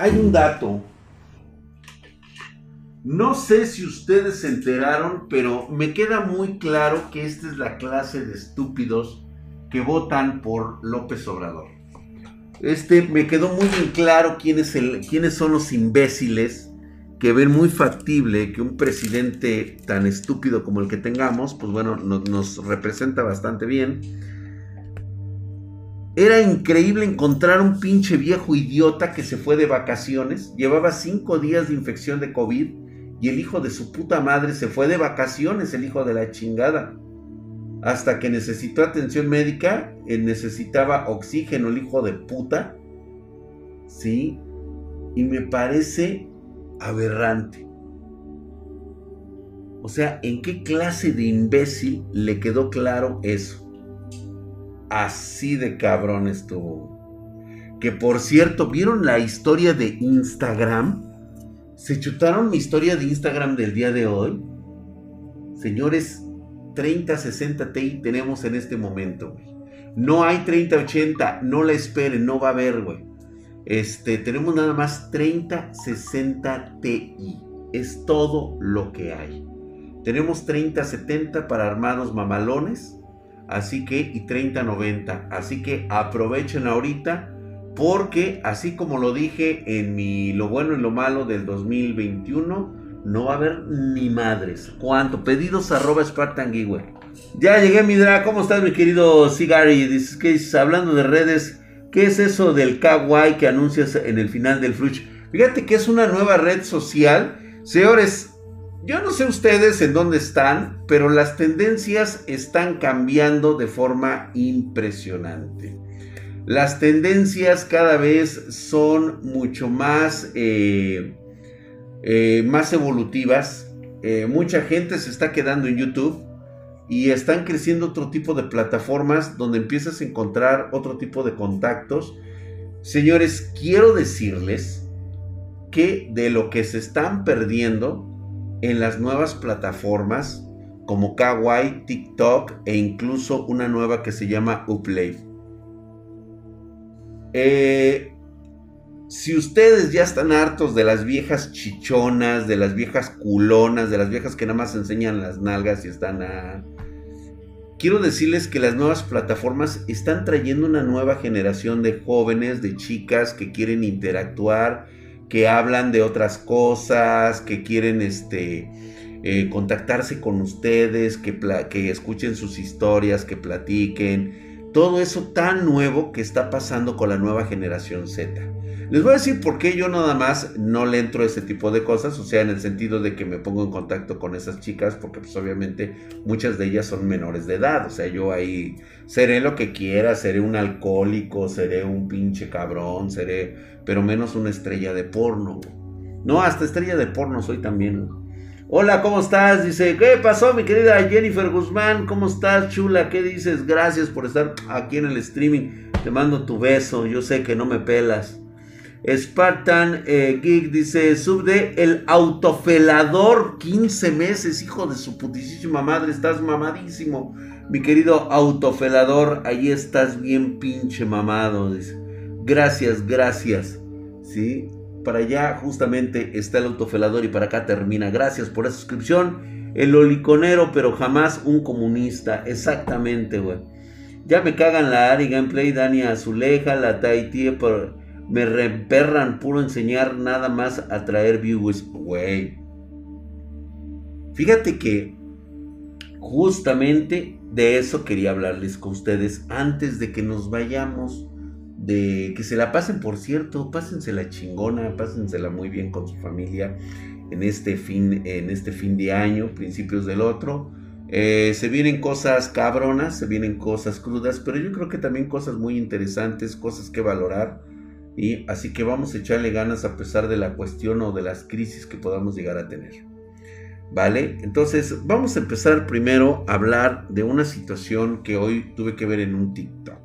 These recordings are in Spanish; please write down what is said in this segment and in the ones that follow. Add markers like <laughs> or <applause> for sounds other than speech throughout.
hay un dato. No sé si ustedes se enteraron, pero me queda muy claro que esta es la clase de estúpidos que votan por López Obrador. Este me quedó muy bien claro quién es quiénes son los imbéciles que ven muy factible que un presidente tan estúpido como el que tengamos, pues bueno, nos, representa bastante bien. Era increíble encontrar un pinche viejo idiota que se fue de vacaciones, llevaba cinco días de infección de COVID y el hijo de su puta madre se fue de vacaciones, el hijo de la chingada. Hasta que necesitó atención médica, él necesitaba oxígeno, el hijo de puta. Sí, y me parece aberrante. O sea, ¿en qué clase de imbécil le quedó claro eso? Así de cabrón estuvo. Que por cierto, ¿vieron la historia de Instagram? ¿Se chutaron mi historia de Instagram del día de hoy? Señores, 3060 Ti tenemos en este momento, No hay 3080, no la esperen, no va a haber, güey. Este, tenemos nada más 3060 Ti. Es todo lo que hay. Tenemos 3070 para armados mamalones. Así que, y 3090. Así que aprovechen ahorita. Porque, así como lo dije en mi Lo bueno y lo malo del 2021, no va a haber ni madres. ¿Cuánto? Pedidos arroba Spartan Ya llegué, Midra. ¿Cómo estás, mi querido Sigari? Dices que hablando de redes ¿Qué es eso del kawaii que anuncias en el final del Fruch? Fíjate que es una nueva red social. Señores, yo no sé ustedes en dónde están, pero las tendencias están cambiando de forma impresionante. Las tendencias cada vez son mucho más, eh, eh, más evolutivas. Eh, mucha gente se está quedando en YouTube y están creciendo otro tipo de plataformas donde empiezas a encontrar otro tipo de contactos. Señores, quiero decirles que de lo que se están perdiendo en las nuevas plataformas como Kawaii, TikTok e incluso una nueva que se llama Uplay. Eh, si ustedes ya están hartos de las viejas chichonas, de las viejas culonas, de las viejas que nada más enseñan las nalgas y están a... Quiero decirles que las nuevas plataformas están trayendo una nueva generación de jóvenes, de chicas que quieren interactuar, que hablan de otras cosas, que quieren este, eh, contactarse con ustedes, que, que escuchen sus historias, que platiquen. Todo eso tan nuevo que está pasando con la nueva generación Z. Les voy a decir por qué yo nada más no le entro a ese tipo de cosas, o sea, en el sentido de que me pongo en contacto con esas chicas, porque pues obviamente muchas de ellas son menores de edad, o sea, yo ahí seré lo que quiera, seré un alcohólico, seré un pinche cabrón, seré, pero menos una estrella de porno. No, hasta estrella de porno soy también. Hola, ¿cómo estás? Dice, ¿qué pasó mi querida Jennifer Guzmán? ¿Cómo estás, chula? ¿Qué dices? Gracias por estar aquí en el streaming. Te mando tu beso, yo sé que no me pelas. Spartan eh, Geek dice, sub de el autofelador, 15 meses, hijo de su putísima madre, estás mamadísimo. Mi querido autofelador, ahí estás bien pinche mamado. Dice. Gracias, gracias. ¿Sí? Para allá justamente está el autofelador y para acá termina. Gracias por la suscripción. El oliconero, pero jamás un comunista. Exactamente, güey. Ya me cagan la Ari Gameplay, Dani Azuleja, la Taiti por me reperran puro enseñar nada más a traer views, güey. Fíjate que justamente de eso quería hablarles con ustedes antes de que nos vayamos. De que se la pasen, por cierto, pásensela chingona, pásensela muy bien con su familia en este fin, en este fin de año, principios del otro. Eh, se vienen cosas cabronas, se vienen cosas crudas, pero yo creo que también cosas muy interesantes, cosas que valorar. Y así que vamos a echarle ganas a pesar de la cuestión o de las crisis que podamos llegar a tener. ¿Vale? Entonces vamos a empezar primero a hablar de una situación que hoy tuve que ver en un TikTok.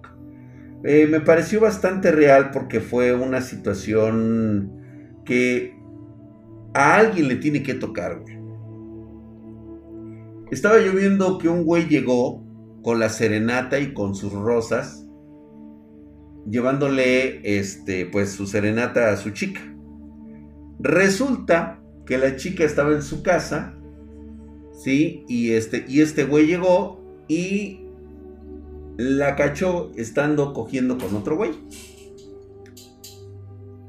Eh, me pareció bastante real porque fue una situación que a alguien le tiene que tocar, Estaba yo viendo que un güey llegó con la serenata y con sus rosas llevándole este pues su serenata a su chica. Resulta que la chica estaba en su casa, ¿sí? Y este, y este güey llegó y la cachó estando cogiendo con otro güey.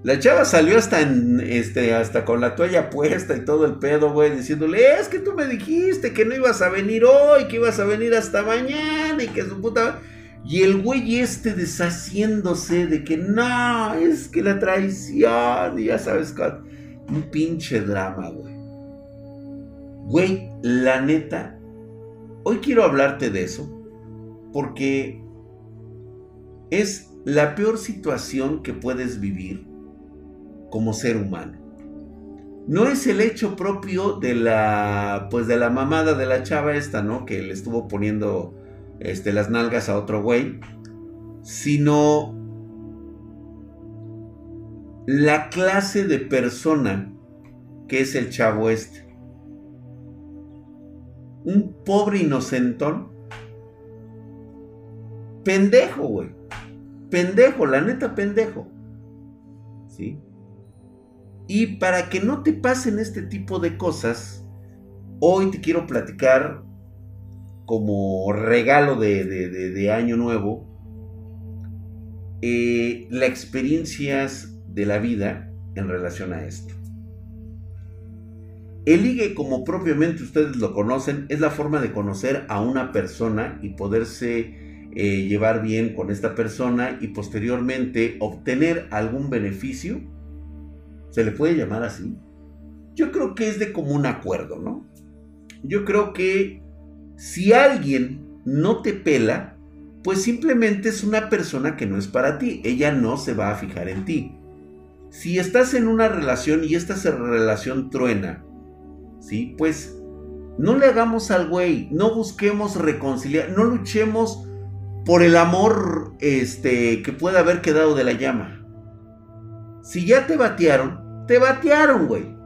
La chava salió hasta este, hasta con la toalla puesta y todo el pedo, güey, diciéndole, es que tú me dijiste que no ibas a venir hoy, que ibas a venir hasta mañana y que su puta... Y el güey este deshaciéndose de que no, es que la traición, y ya sabes, un pinche drama, güey. Güey, la neta, hoy quiero hablarte de eso, porque es la peor situación que puedes vivir como ser humano. No es el hecho propio de la, pues de la mamada de la chava esta, ¿no? Que le estuvo poniendo este, las nalgas a otro güey, sino la clase de persona que es el chavo este. Un pobre inocentón. Pendejo, güey. Pendejo, la neta pendejo. ¿Sí? Y para que no te pasen este tipo de cosas, hoy te quiero platicar como regalo de, año nuevo eh, las experiencias de la vida en relación a esto. El ligue, como propiamente ustedes lo conocen, es la forma de conocer a una persona y poderse eh, llevar bien con esta persona y posteriormente obtener algún beneficio. ¿Se le puede llamar así? Yo creo que es de común acuerdo, ¿no? Yo creo que si alguien no te pela, pues simplemente es una persona que no es para ti. Ella no se va a fijar en ti. Si estás en una relación y esta relación truena, ¿sí? Pues no le hagamos al güey, no busquemos reconciliar, no luchemos por el amor este, que pueda haber quedado de la llama. Si ya te batearon, te batearon, güey.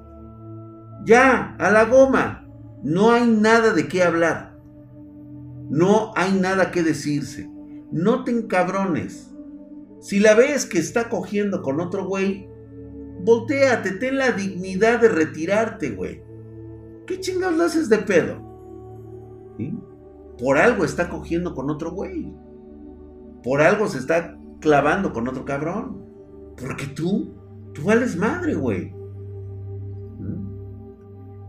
Ya, a la goma. No hay nada de qué hablar. No hay nada que decirse. No te encabrones. Si la ves que está cogiendo con otro güey, volteate, ten la dignidad de retirarte, güey. ¿Qué chingados haces de pedo? Por algo está cogiendo con otro güey. Por algo se está clavando con otro cabrón. Porque tú, tú vales madre, güey.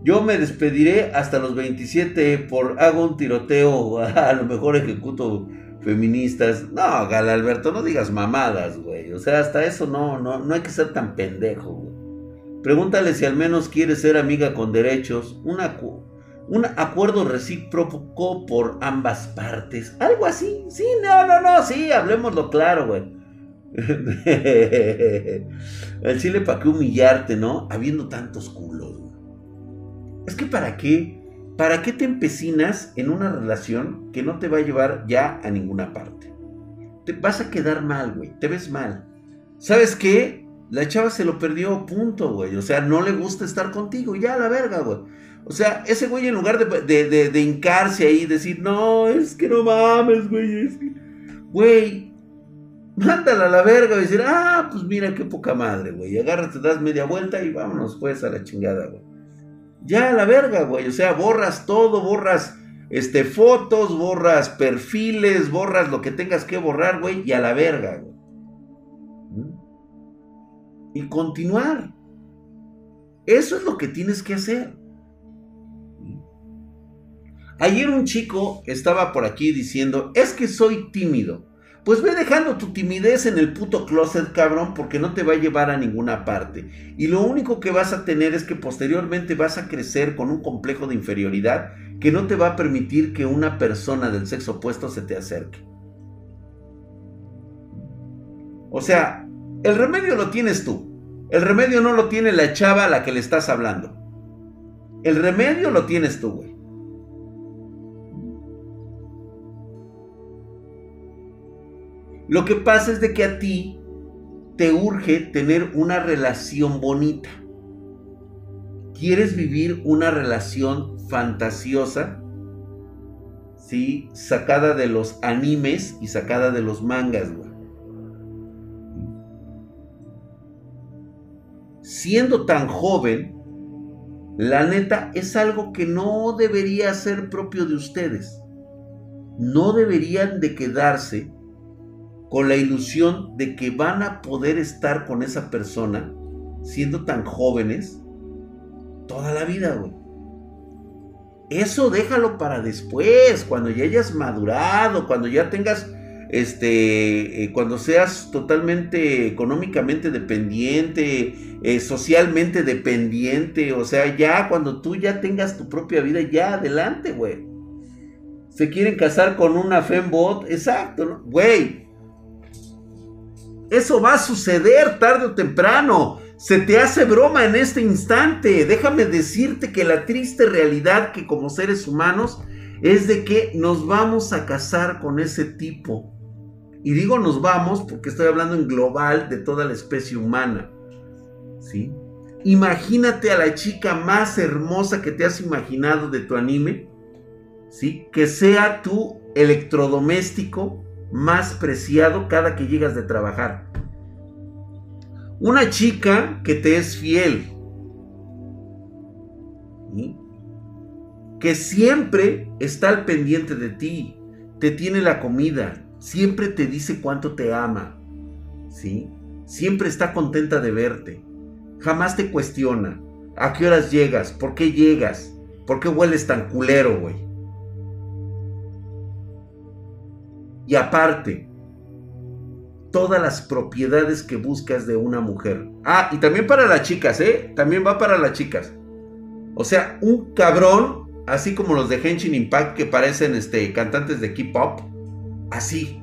Yo me despediré hasta los 27 por hago un tiroteo, <laughs> a lo mejor ejecuto feministas. No, Gal Alberto, no digas mamadas, güey. O sea, hasta eso no, no, no hay que ser tan pendejo, güey. Pregúntale si al menos quiere ser amiga con derechos. Una, un acuerdo recíproco por ambas partes. Algo así. Sí, no, no, no, sí, hablemoslo claro, güey. <laughs> El chile para qué humillarte, ¿no? Habiendo tantos culos, güey. Es que para qué, para qué te empecinas en una relación que no te va a llevar ya a ninguna parte. Te vas a quedar mal, güey. Te ves mal. ¿Sabes qué? La chava se lo perdió, punto, güey. O sea, no le gusta estar contigo. Ya, la verga, güey. O sea, ese güey en lugar de, de, hincarse ahí y decir, no, es que no mames, güey. Es que... Güey, mándala a la verga y decir, ah, pues mira qué poca madre, güey. Agárrate, das media vuelta y vámonos pues a la chingada, güey. Ya la verga, güey. O sea, borras todo, borras este, fotos, borras perfiles, borras lo que tengas que borrar, güey, y a la verga, güey. ¿Mm? Y continuar. Eso es lo que tienes que hacer. Ayer un chico estaba por aquí diciendo, es que soy tímido. Pues ve dejando tu timidez en el puto closet, cabrón, porque no te va a llevar a ninguna parte. Y lo único que vas a tener es que posteriormente vas a crecer con un complejo de inferioridad que no te va a permitir que una persona del sexo opuesto se te acerque. O sea, el remedio lo tienes tú. El remedio no lo tiene la chava a la que le estás hablando. El remedio lo tienes tú, güey. Lo que pasa es de que a ti te urge tener una relación bonita. ¿Quieres vivir una relación fantasiosa? ¿Sí? Sacada de los animes y sacada de los mangas, siendo tan joven, la neta es algo que no debería ser propio de ustedes. No deberían de quedarse con la ilusión de que van a poder estar con esa persona siendo tan jóvenes toda la vida, güey. Eso déjalo para después, cuando ya hayas madurado, cuando ya tengas, este, eh, cuando seas totalmente económicamente dependiente, eh, socialmente dependiente, o sea, ya cuando tú ya tengas tu propia vida, ya adelante, güey. Se quieren casar con una fembot, exacto, güey. Eso va a suceder tarde o temprano. Se te hace broma en este instante. Déjame decirte que la triste realidad que como seres humanos es de que nos vamos a casar con ese tipo. Y digo nos vamos porque estoy hablando en global de toda la especie humana. ¿Sí? Imagínate a la chica más hermosa que te has imaginado de tu anime. ¿Sí? Que sea tu electrodoméstico más preciado cada que llegas de trabajar. Una chica que te es fiel. Que siempre está al pendiente de ti. Te tiene la comida. Siempre te dice cuánto te ama. ¿Sí? Siempre está contenta de verte. Jamás te cuestiona. ¿A qué horas llegas? ¿Por qué llegas? ¿Por qué hueles tan culero, güey? Y aparte, todas las propiedades que buscas de una mujer. Ah, y también para las chicas, ¿eh? También va para las chicas. O sea, un cabrón, así como los de Henshin Impact que parecen este, cantantes de K-pop, así.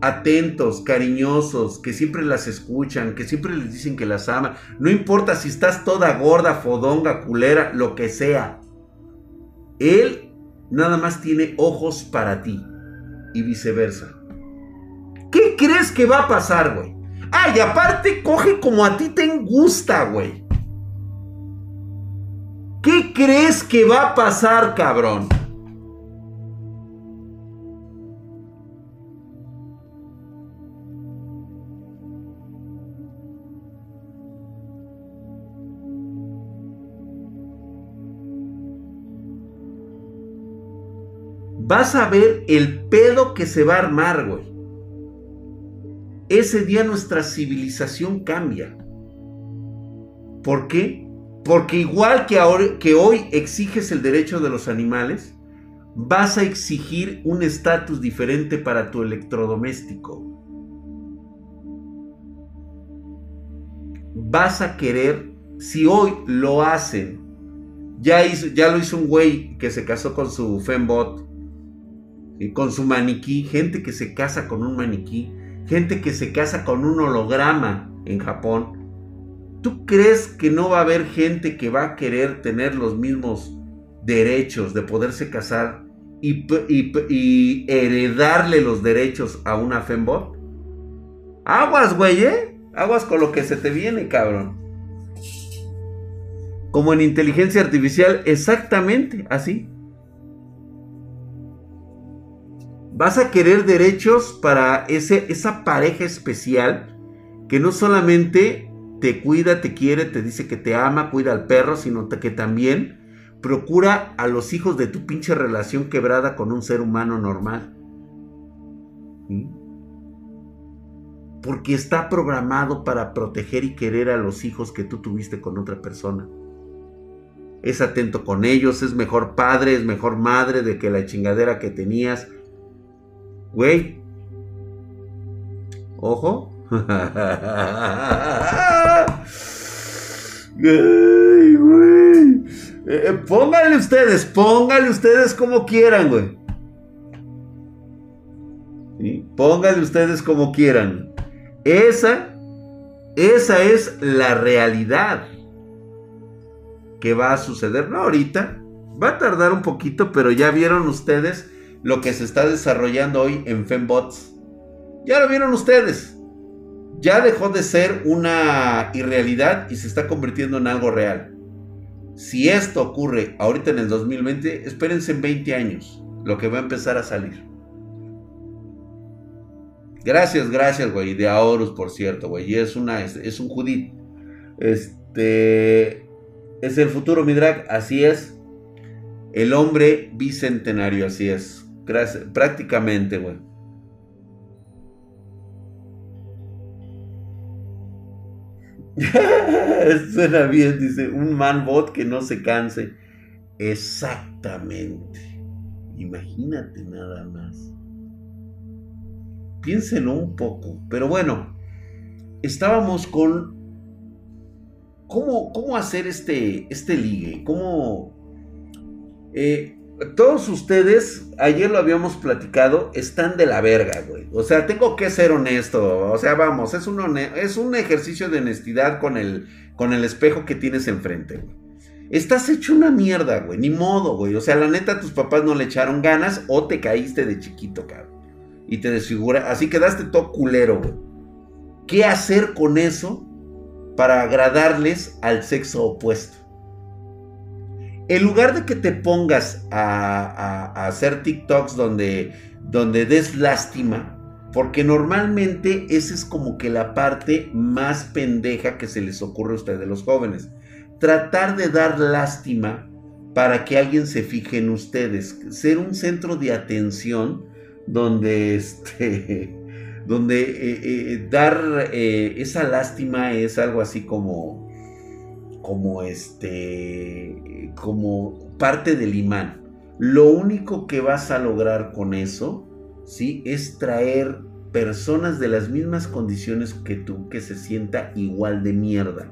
Atentos, cariñosos, que siempre las escuchan, que siempre les dicen que las aman. No importa si estás toda gorda, fodonga, culera, lo que sea. Él nada más tiene ojos para ti y viceversa. ¿Qué crees que va a pasar, güey? Ay, aparte coge como a ti te gusta, güey. ¿Qué crees que va a pasar, cabrón? Vas a ver el pedo que se va a armar, güey ese día nuestra civilización cambia. ¿Por qué? Porque igual que, que hoy exiges el derecho de los animales, vas a exigir un estatus diferente para tu electrodoméstico. Vas a querer, si hoy lo hacen, ya, ya lo hizo un güey que se casó con su fembot, y con su maniquí, gente que se casa con un maniquí, gente que se casa con un holograma en Japón, ¿tú crees que no va a haber gente que va a querer tener los mismos derechos de poderse casar y, heredarle los derechos a una fembot? Aguas, güey, ¿eh? Aguas con lo que se te viene, cabrón. Como en inteligencia artificial, exactamente así. Vas a querer derechos para ese, esa pareja especial que no solamente te cuida, te quiere, te dice que te ama, cuida al perro, sino que también procura a los hijos de tu pinche relación quebrada con un ser humano normal. Porque está programado para proteger y querer a los hijos que tú tuviste con otra persona. Es atento con ellos, es mejor padre, es mejor madre de que la chingadera que tenías Güey. Ojo. Ay, <laughs> güey. Eh, pónganle ustedes, pónganle ustedes como quieran, güey. ¿Sí? Pónganle ustedes como quieran. Esa, esa es la realidad que va a suceder. No ahorita, va a tardar un poquito, pero ya vieron ustedes lo que se está desarrollando hoy en Fembots. Ya lo vieron ustedes. Ya dejó de ser una irrealidad y se está convirtiendo en algo real. Si esto ocurre ahorita en el 2020, espérense en 20 años lo que va a empezar a salir. Gracias, gracias, güey. De Aorus, por cierto, güey. Es una, es, un Judith. Este. Es el futuro, mi drag. Así es. El hombre bicentenario, así es. Prácticamente, güey. <laughs> Suena bien, dice. Un man bot que no se canse. Exactamente. Imagínate nada más. Piénselo un poco. Pero bueno, estábamos con cómo, cómo hacer este, este ligue. Cómo... Eh, todos ustedes, ayer lo habíamos platicado, están de la verga, güey. O sea, tengo que ser honesto. O sea, vamos, es un, es un ejercicio de honestidad con el, con el espejo que tienes enfrente, güey. Estás hecho una mierda, güey. Ni modo, güey. O sea, la neta, tus papás no le echaron ganas o te caíste de chiquito, cabrón. Y te desfigura. Así quedaste todo culero, güey. ¿Qué hacer con eso para agradarles al sexo opuesto? En lugar de que te pongas a, hacer TikToks donde, donde des lástima, porque normalmente esa es como que la parte más pendeja que se les ocurre a ustedes los jóvenes. Tratar de dar lástima para que alguien se fije en ustedes, ser un centro de atención donde este <laughs> donde eh, eh, dar eh, esa lástima es algo así como como este como parte del imán. Lo único que vas a lograr con eso, ¿sí? Es traer personas de las mismas condiciones que tú que se sienta igual de mierda.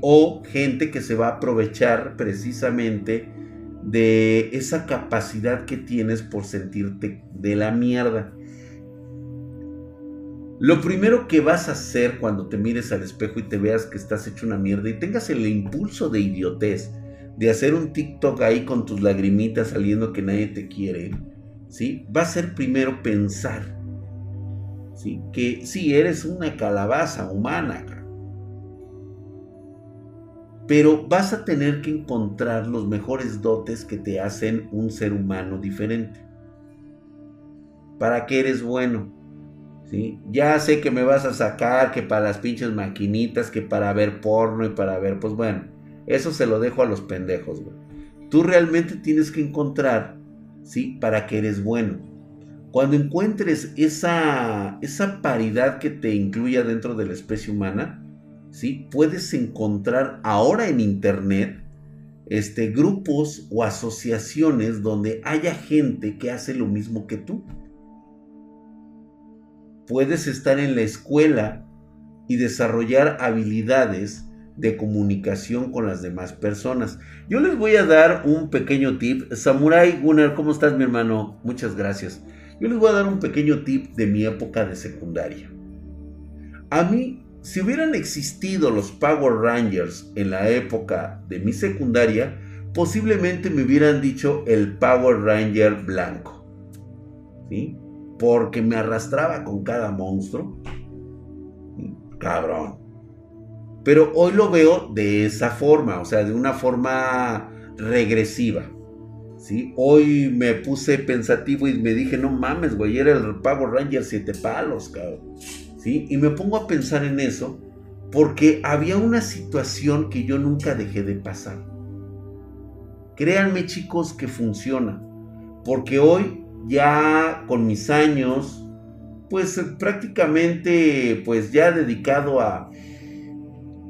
O gente que se va a aprovechar precisamente de esa capacidad que tienes por sentirte de la mierda. Lo primero que vas a hacer cuando te mires al espejo y te veas que estás hecho una mierda y tengas el impulso de idiotez de hacer un TikTok ahí con tus lagrimitas saliendo que nadie te quiere, ¿sí? Va a ser primero pensar, ¿sí? Que sí, eres una calabaza humana, pero vas a tener que encontrar los mejores dotes que te hacen un ser humano diferente. ¿Para qué eres bueno? ¿Sí? Ya sé que me vas a sacar que para las pinches maquinitas, que para ver porno y para ver, pues bueno, eso se lo dejo a los pendejos. Tú realmente tienes que encontrar, ¿sí? Para qué eres bueno. Cuando encuentres esa, esa paridad que te incluya dentro de la especie humana, Puedes encontrar ahora en internet este, grupos o asociaciones donde haya gente que hace lo mismo que tú. Puedes estar en la escuela y desarrollar habilidades de comunicación con las demás personas. Yo les voy a dar un pequeño tip. Samurai Gunnar, ¿cómo estás mi hermano? Muchas gracias. Yo les voy a dar un pequeño tip de mi época de secundaria. A mí si hubieran existido los Power Rangers en la época de mi secundaria, posiblemente me hubieran dicho el Power Ranger blanco. ¿Sí? Porque me arrastraba con cada monstruo. Cabrón. Pero hoy lo veo de esa forma, o sea, de una forma regresiva. ¿Sí? Hoy me puse pensativo y me dije, no mames, güey, era el Power Ranger siete palos, cabrón. Y me pongo a pensar en eso porque había una situación que yo nunca dejé de pasar. Créanme chicos que funciona, porque hoy ya con mis años, pues prácticamente pues ya dedicado a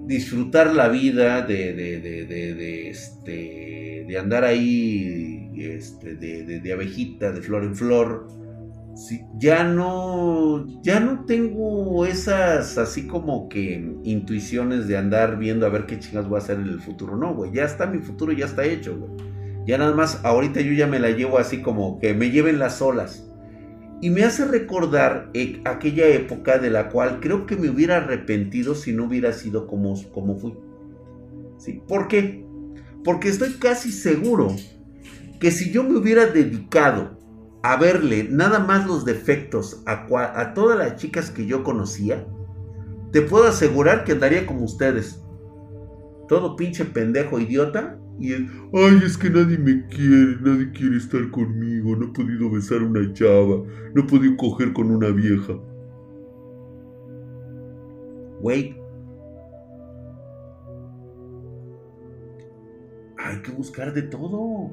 disfrutar la vida de, de, este, de andar ahí este, de, abejita, de flor en flor, ya no, ya no tengo esas así como que intuiciones de andar viendo a ver qué chingas voy a hacer en el futuro. No, güey, ya está mi futuro, ya está hecho, güey. Ya nada más, ahorita yo ya me la llevo así como que me lleven las olas. Y me hace recordar e, aquella época de la cual creo que me hubiera arrepentido si no hubiera sido como, como fui. ¿Sí? ¿Por qué? Porque estoy casi seguro que si yo me hubiera dedicado a verle nada más los defectos a, a todas las chicas que yo conocía, te puedo asegurar que andaría como ustedes. Todo pinche pendejo idiota. Y ay, es que nadie me quiere, nadie quiere estar conmigo, no he podido besar a una chava, no he podido coger con una vieja. Güey. Hay que buscar de todo.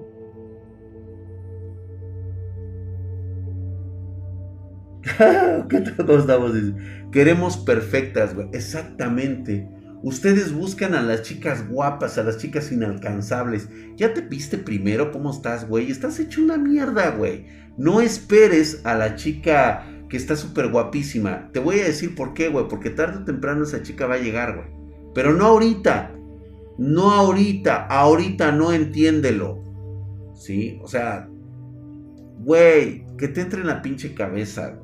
<laughs> ¿Qué todos estamos diciendo? Queremos perfectas, güey. Exactamente. Ustedes buscan a las chicas guapas, a las chicas inalcanzables. ¿Ya te viste primero cómo estás, güey? Estás hecho una mierda, güey. No esperes a la chica que está súper guapísima. Te voy a decir por qué, güey. Porque tarde o temprano esa chica va a llegar, güey. Pero no ahorita. No ahorita. Ahorita no entiéndelo. ¿Sí? O sea, güey, que te entre en la pinche cabeza, güey.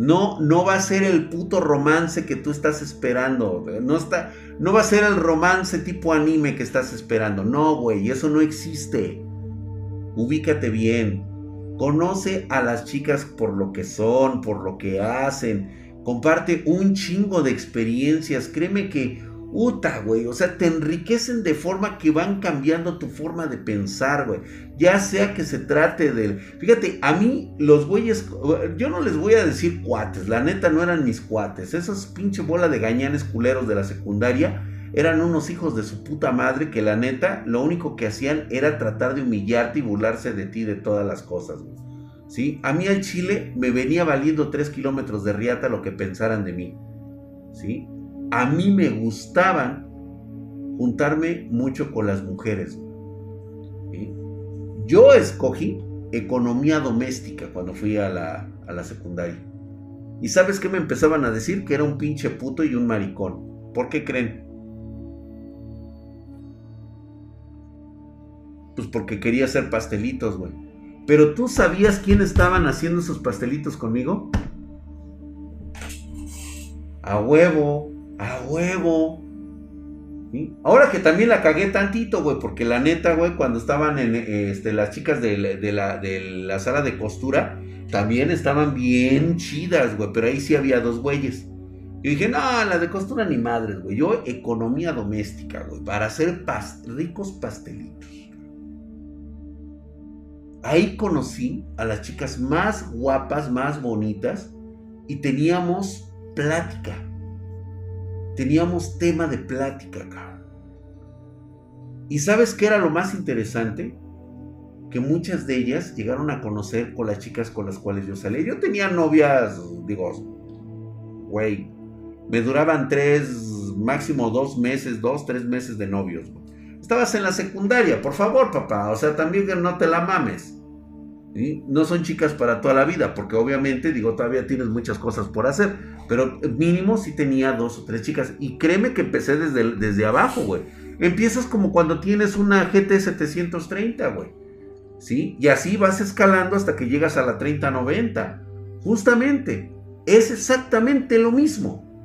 No, no va a ser el puto romance que tú estás esperando. No, está, no va a ser el romance tipo anime que estás esperando. No, güey, eso no existe. Ubícate bien. Conoce a las chicas por lo que son, por lo que hacen. Comparte un chingo de experiencias. Créeme que Uta, güey. O sea, te enriquecen de forma que van cambiando tu forma de pensar, güey. Ya sea que se trate del. Fíjate, a mí los güeyes. Yo no les voy a decir cuates. La neta no eran mis cuates. Esos pinche bola de gañanes culeros de la secundaria. Eran unos hijos de su puta madre que la neta lo único que hacían era tratar de humillarte y burlarse de ti de todas las cosas, güey. ¿Sí? A mí al chile me venía valiendo 3 kilómetros de riata lo que pensaran de mí. ¿Sí? A mí me gustaban juntarme mucho con las mujeres. Yo escogí economía doméstica cuando fui a la, a la secundaria. ¿Y sabes qué me empezaban a decir? Que era un pinche puto y un maricón. ¿Por qué creen? Pues porque quería hacer pastelitos, güey. Pero tú sabías quién estaban haciendo esos pastelitos conmigo? A huevo. A huevo. Ahora que también la cagué tantito, güey, porque la neta, güey, cuando estaban en este, las chicas de, la, de la sala de costura, también estaban bien chidas, güey, pero ahí sí había dos güeyes. Yo dije, no, la de costura ni madres, güey. Yo, economía doméstica, güey, para hacer ricos pastelitos. Ahí conocí a las chicas más guapas, más bonitas, y teníamos plática teníamos tema de plática, cabrón. ¿Y sabes qué era lo más interesante? Que muchas de ellas llegaron a conocer con las chicas con las cuales yo salí. Yo tenía novias, digo, güey, me duraban tres, máximo dos meses, dos, tres meses de novios. Estabas en la secundaria, por favor, papá. O sea, también no te la mames. No son chicas para toda la vida, porque obviamente, digo, todavía tienes muchas cosas por hacer, pero mínimo sí tenía dos o tres chicas. Y créeme que empecé desde, desde abajo, güey. Empiezas como cuando tienes una GT 730, güey. ¿Sí? Y así vas escalando hasta que llegas a la 3090. Justamente, es exactamente lo mismo.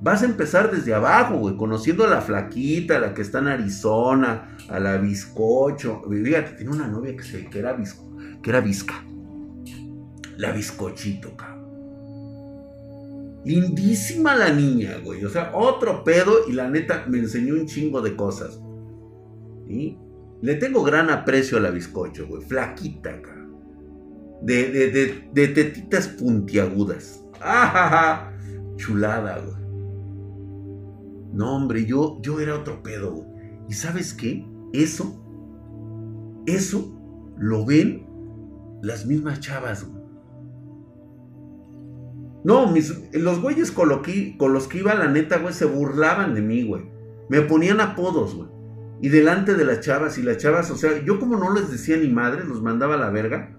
Vas a empezar desde abajo, güey, conociendo a la flaquita, a la que está en Arizona, a la bizcocho. Fíjate, tiene una novia que, era bizcocho que era Visca. La bizcochito, cabrón. Lindísima la niña, güey. O sea, otro pedo y la neta me enseñó un chingo de cosas. Le tengo gran aprecio a la bizcocho, güey. Flaquita, cabrón. De, de, de, tetitas puntiagudas. ¡Ah, Chulada, güey. No, hombre, yo, yo era otro pedo, güey. ¿Y sabes qué? Eso, eso lo ven las mismas chavas, No, mis, los güeyes con, con los que iba, la neta, güey, se burlaban de mí, güey. Me ponían apodos, güey. Y delante de las chavas, y las chavas, o sea, yo como no les decía ni madre, los mandaba a la verga,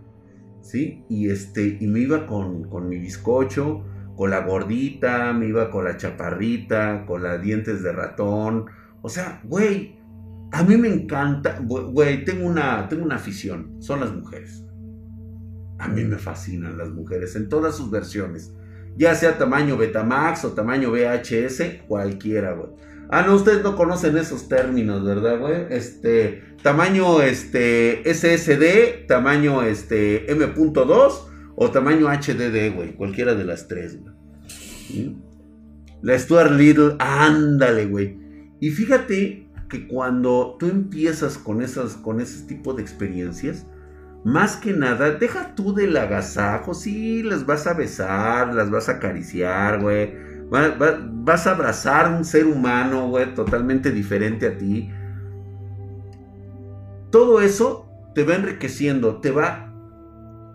¿sí? Y este, y me iba con, con mi bizcocho, con la gordita, me iba con la chaparrita, con las dientes de ratón. O sea, güey, a mí me encanta, güey, tengo una, tengo una afición, son las mujeres. A mí me fascinan las mujeres en todas sus versiones. Ya sea tamaño Betamax o tamaño VHS, cualquiera, güey. Ah, no, ustedes no conocen esos términos, ¿verdad, güey? Este, tamaño este SSD, tamaño este M.2 o tamaño HDD, güey. Cualquiera de las tres, güey. La Stuart Little, ándale, güey. Y fíjate que cuando tú empiezas con, esas, con ese tipo de experiencias, más que nada, deja tú del agasajo, sí, las vas a besar, las vas a acariciar, güey. vas a abrazar un ser humano, güey, totalmente diferente a ti. Todo eso te va enriqueciendo, te va,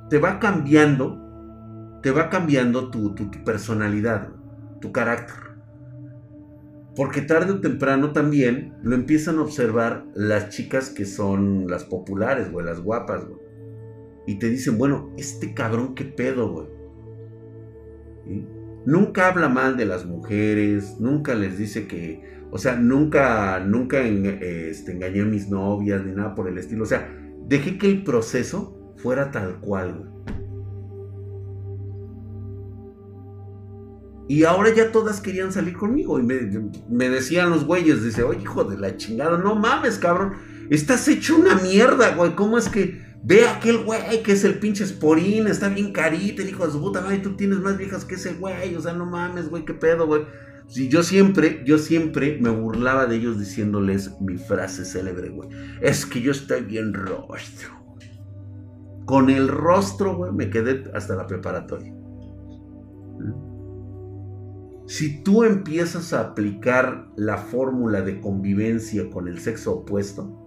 te va cambiando, te va cambiando tu, tu personalidad, tu carácter. Porque tarde o temprano también lo empiezan a observar las chicas que son las populares, güey, las guapas, güey. Y te dicen, bueno, este cabrón, ¿qué pedo, güey? Nunca habla mal de las mujeres, nunca les dice que, o sea, nunca, nunca este, engañé a mis novias ni nada por el estilo. O sea, dejé que el proceso fuera tal cual, güey. Y ahora ya todas querían salir conmigo. Y me, decían los güeyes, dice, oye, hijo de la chingada, no mames, cabrón. Estás hecho una mierda, güey. ¿Cómo es que ve a aquel güey que es el pinche esporín? Está bien carita, el hijo de su puta madre. Tú tienes más viejas que ese güey. O sea, no mames, güey, qué pedo, güey. Si yo siempre, yo siempre me burlaba de ellos diciéndoles mi frase célebre, güey. Es que yo estoy bien rostro. Con el rostro, güey, me quedé hasta la preparatoria. Si tú empiezas a aplicar la fórmula de convivencia con el sexo opuesto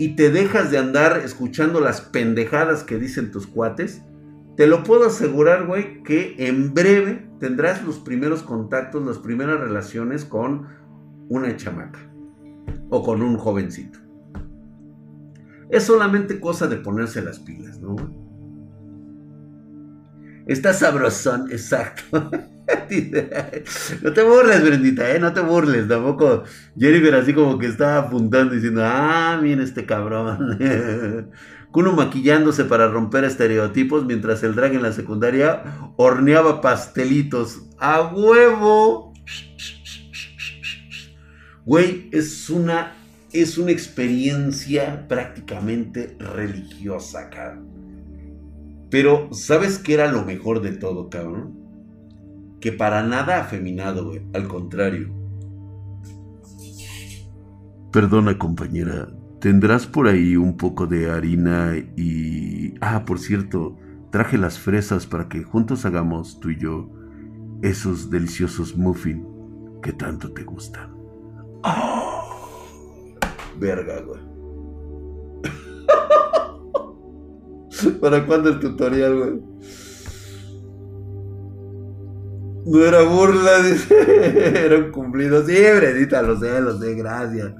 y te dejas de andar escuchando las pendejadas que dicen tus cuates, te lo puedo asegurar, güey, que en breve tendrás los primeros contactos, las primeras relaciones con una chamaca o con un jovencito. Es solamente cosa de ponerse las pilas, ¿no? Está sabrosón, exacto. <laughs> no te burles, Brendita, ¿eh? No te burles. Tampoco Jennifer así como que estaba apuntando diciendo, ah, mira este cabrón. <laughs> Kuno maquillándose para romper estereotipos mientras el drag en la secundaria horneaba pastelitos. ¡A huevo! Güey, es una, es una experiencia prácticamente religiosa, cabrón. Pero, ¿sabes qué era lo mejor de todo, cabrón? que para nada afeminado, güey. Al contrario. Perdona, compañera. ¿Tendrás por ahí un poco de harina y... Ah, por cierto, traje las fresas para que juntos hagamos tú y yo esos deliciosos muffins que tanto te gustan. ¡Oh! Verga, güey. <laughs> ¿Para cuándo el tutorial, güey? No era burla, <laughs> era un cumplido. Sí, Bredita, lo sé, lo sé, gracias.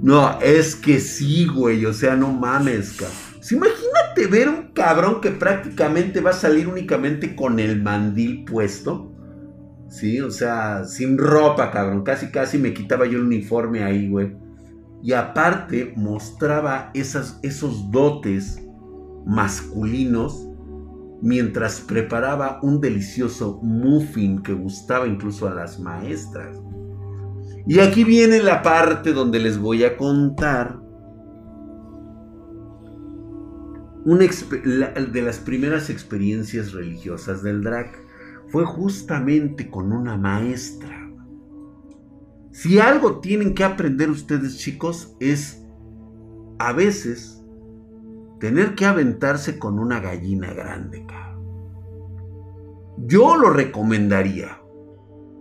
No, es que sí, güey, o sea, no mames, cabrón. imagínate ver un cabrón que prácticamente va a salir únicamente con el mandil puesto. Sí, o sea, sin ropa, cabrón. Casi, casi me quitaba yo el uniforme ahí, güey. Y aparte mostraba esas, esos dotes masculinos mientras preparaba un delicioso muffin que gustaba incluso a las maestras. Y aquí viene la parte donde les voy a contar una de las primeras experiencias religiosas del drag. Fue justamente con una maestra. Si algo tienen que aprender ustedes chicos es a veces tener que aventarse con una gallina grande, cabrón. Yo lo recomendaría.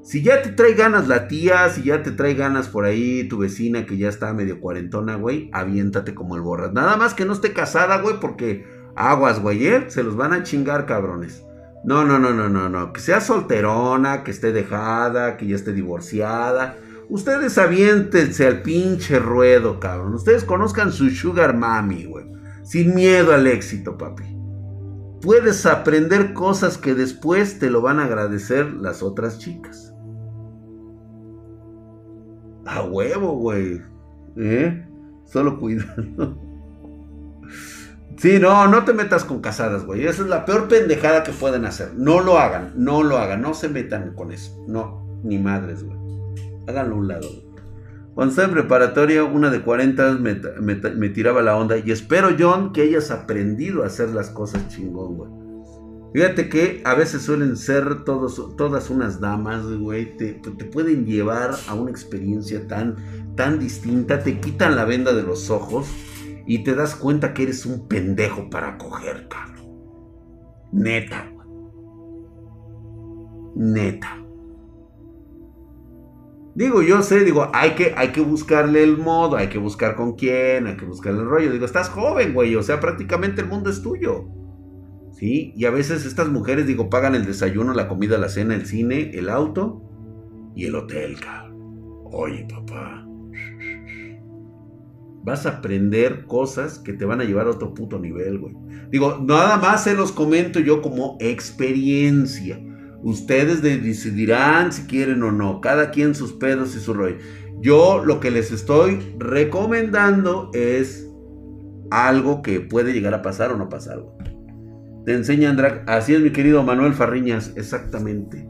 Si ya te trae ganas la tía, si ya te trae ganas por ahí tu vecina que ya está medio cuarentona, güey, aviéntate como el borras. Nada más que no esté casada, güey, porque aguas, güey, ¿eh? se los van a chingar, cabrones. No, no, no, no, no, no. Que sea solterona, que esté dejada, que ya esté divorciada. Ustedes aviéntense al pinche ruedo, cabrón. Ustedes conozcan su sugar mami, güey. Sin miedo al éxito, papi. Puedes aprender cosas que después te lo van a agradecer las otras chicas. A huevo, güey. ¿Eh? Solo cuidado. Sí, no, no te metas con casadas, güey. Esa es la peor pendejada que pueden hacer. No lo hagan, no lo hagan, no se metan con eso. No, ni madres, güey. Háganlo a un lado. Güey. Cuando estaba en preparatoria, una de 40 me, tiraba la onda. Y espero, John, que hayas aprendido a hacer las cosas chingón, güey. Fíjate que a veces suelen ser todas unas damas, güey. Te, te, pueden llevar a una experiencia tan, tan distinta. Te quitan la venda de los ojos y te das cuenta que eres un pendejo para coger, cabrón. Neta, güey. Neta. Digo, yo sé, digo, hay que, hay que buscarle el modo, hay que buscar con quién, hay que buscarle el rollo. Digo, estás joven, güey, o sea, prácticamente el mundo es tuyo. ¿Sí? Y a veces estas mujeres, digo, pagan el desayuno, la comida, la cena, el cine, el auto y el hotel, cabrón. Oye, papá. Vas a aprender cosas que te van a llevar a otro puto nivel, güey. Digo, nada más se los comento yo como experiencia. Ustedes decidirán si quieren o no. Cada quien sus pedos y su rollo. Yo lo que les estoy recomendando es algo que puede llegar a pasar o no pasar. Te enseña Andrak. Así es, mi querido Manuel Farriñas. Exactamente.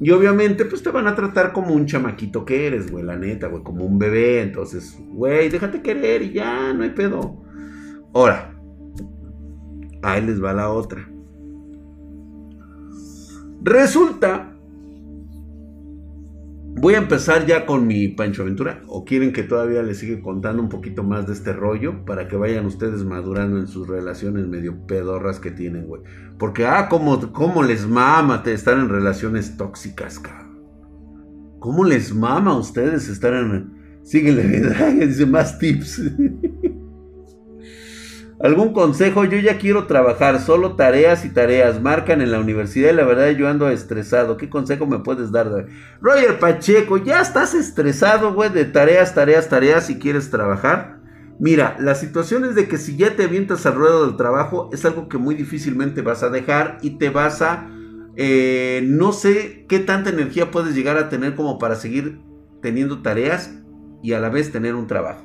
Y obviamente, pues te van a tratar como un chamaquito que eres, güey, la neta, güey, como un bebé. Entonces, güey, déjate querer y ya, no hay pedo. Ahora, ahí les va la otra. Resulta. Voy a empezar ya con mi Pancho Aventura. ¿O quieren que todavía les siga contando un poquito más de este rollo? Para que vayan ustedes madurando en sus relaciones medio pedorras que tienen, güey. Porque, ah, cómo, les mama estar en relaciones tóxicas, cabrón. ¿Cómo les mama a ustedes estar en... Síguele, <laughs> dice más tips. <laughs> ¿Algún consejo? Yo ya quiero trabajar, solo tareas y tareas. Marcan en la universidad y la verdad yo ando estresado. ¿Qué consejo me puedes dar? Roger Pacheco, ya estás estresado, güey, de tareas, tareas, tareas si quieres trabajar. Mira, la situación es de que si ya te avientas al ruedo del trabajo, es algo que muy difícilmente vas a dejar y te vas a... Eh, no sé qué tanta energía puedes llegar a tener como para seguir teniendo tareas y a la vez tener un trabajo.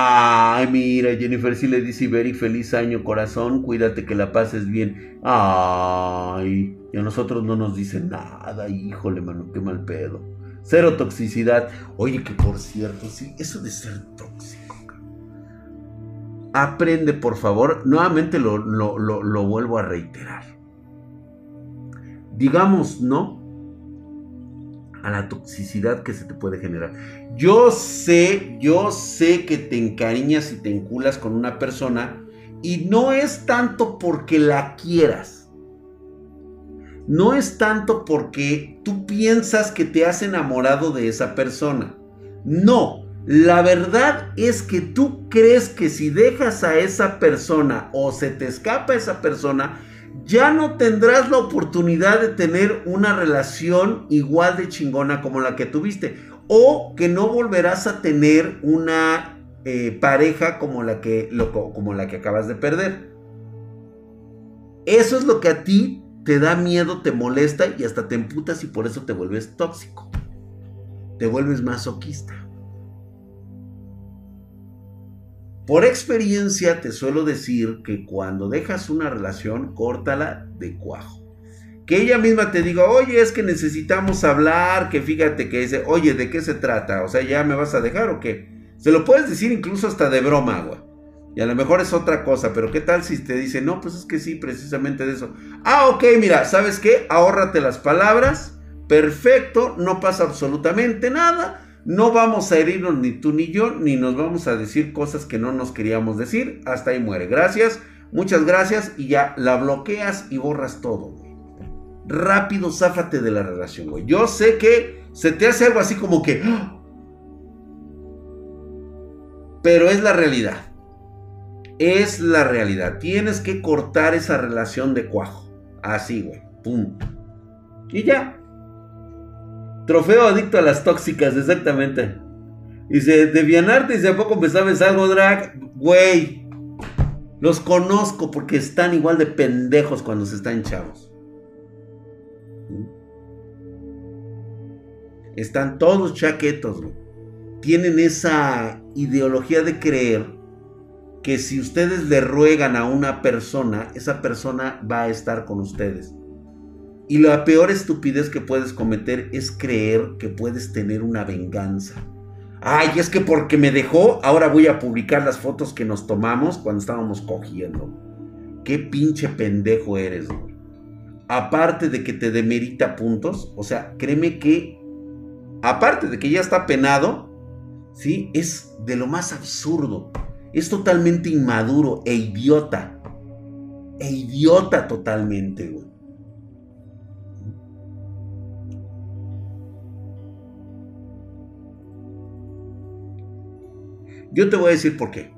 Ay, mira, Jennifer sí le dice Iberi, feliz año, corazón, cuídate que la pases bien. Ay, y a nosotros no nos dicen nada, híjole, mano, qué mal pedo. Cero toxicidad. Oye, que por cierto, sí, eso de ser tóxico. Aprende, por favor, nuevamente lo, lo, lo vuelvo a reiterar. Digamos, ¿no? A la toxicidad que se te puede generar. Yo sé, yo sé que te encariñas y te enculas con una persona y no es tanto porque la quieras. No es tanto porque tú piensas que te has enamorado de esa persona. No, la verdad es que tú crees que si dejas a esa persona o se te escapa esa persona, ya no tendrás la oportunidad de tener una relación igual de chingona como la que tuviste. O que no volverás a tener una eh, pareja como la, que, como la que acabas de perder. Eso es lo que a ti te da miedo, te molesta y hasta te emputas y por eso te vuelves tóxico. Te vuelves masoquista. Por experiencia te suelo decir que cuando dejas una relación, córtala de cuajo. Que ella misma te diga, oye, es que necesitamos hablar, que fíjate que dice, oye, ¿de qué se trata? O sea, ¿ya me vas a dejar o qué? Se lo puedes decir incluso hasta de broma, güey. Y a lo mejor es otra cosa, pero ¿qué tal si te dice, no, pues es que sí, precisamente de eso. Ah, ok, mira, ¿sabes qué? Ahórrate las palabras. Perfecto, no pasa absolutamente nada no vamos a herirnos ni tú ni yo, ni nos vamos a decir cosas que no nos queríamos decir. Hasta ahí muere. Gracias, muchas gracias y ya la bloqueas y borras todo, Rápido, záfate de la relación, güey. Yo sé que se te hace algo así como que... ¡ah! Pero es la realidad. Es la realidad. Tienes que cortar esa relación de cuajo. Así, güey. Pum. Y ya. Trofeo adicto a las tóxicas, exactamente. Dice, Devianarte, dice, ¿a poco me sabes algo, drag? Güey, los conozco porque están igual de pendejos cuando se están chavos. Están todos chaquetos. Tienen esa ideología de creer que si ustedes le ruegan a una persona, esa persona va a estar con ustedes. Y la peor estupidez que puedes cometer es creer que puedes tener una venganza. Ay, es que porque me dejó, ahora voy a publicar las fotos que nos tomamos cuando estábamos cogiendo. Qué pinche pendejo eres, güey. Aparte de que te demerita puntos, o sea, créeme que, aparte de que ya está penado, ¿sí? Es de lo más absurdo. Es totalmente inmaduro e idiota e idiota totalmente, güey. Yo te voy a decir por qué.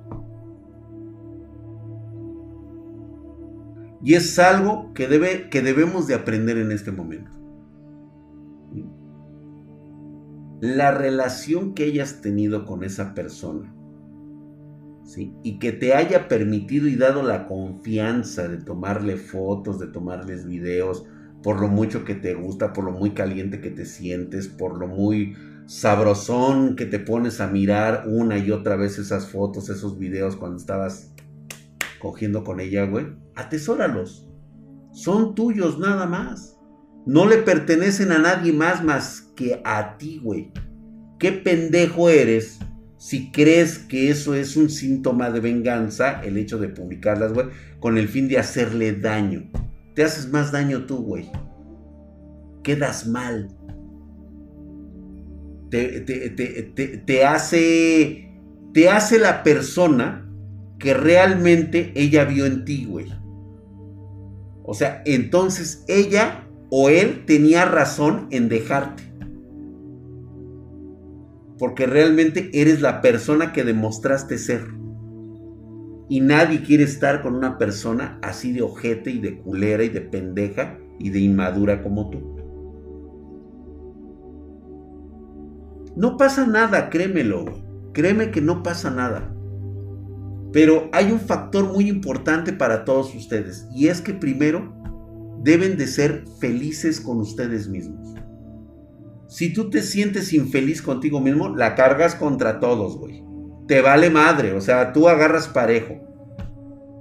Y es algo que, debe, que debemos de aprender en este momento. La relación que hayas tenido con esa persona y que te haya permitido y dado la confianza de tomarle fotos, de tomarles videos, por lo mucho que te gusta, por lo muy caliente que te sientes, por lo muy sabrosón que te pones a mirar una y otra vez esas fotos, esos videos cuando estabas cogiendo con ella, güey. Atesóralos. Son tuyos nada más. No le pertenecen a nadie más más que a ti, güey. ¿Qué pendejo eres si crees que eso es un síntoma de venganza, el hecho de publicarlas, güey, con el fin de hacerle daño. Te haces más daño tú, güey. Quedas mal. Te, hace. Te hace la persona que realmente ella vio en ti, güey. O sea, entonces ella o él tenía razón en dejarte porque realmente eres la persona que demostraste ser. Y nadie quiere estar con una persona así de ojete y de culera y de pendeja y de inmadura como tú. No pasa nada, créemelo. Créeme que no pasa nada. Pero hay un factor muy importante para todos ustedes. Y es que primero deben de ser felices con ustedes mismos. Si tú te sientes infeliz contigo mismo, la cargas contra todos, güey. Te vale madre, o sea, tú agarras parejo.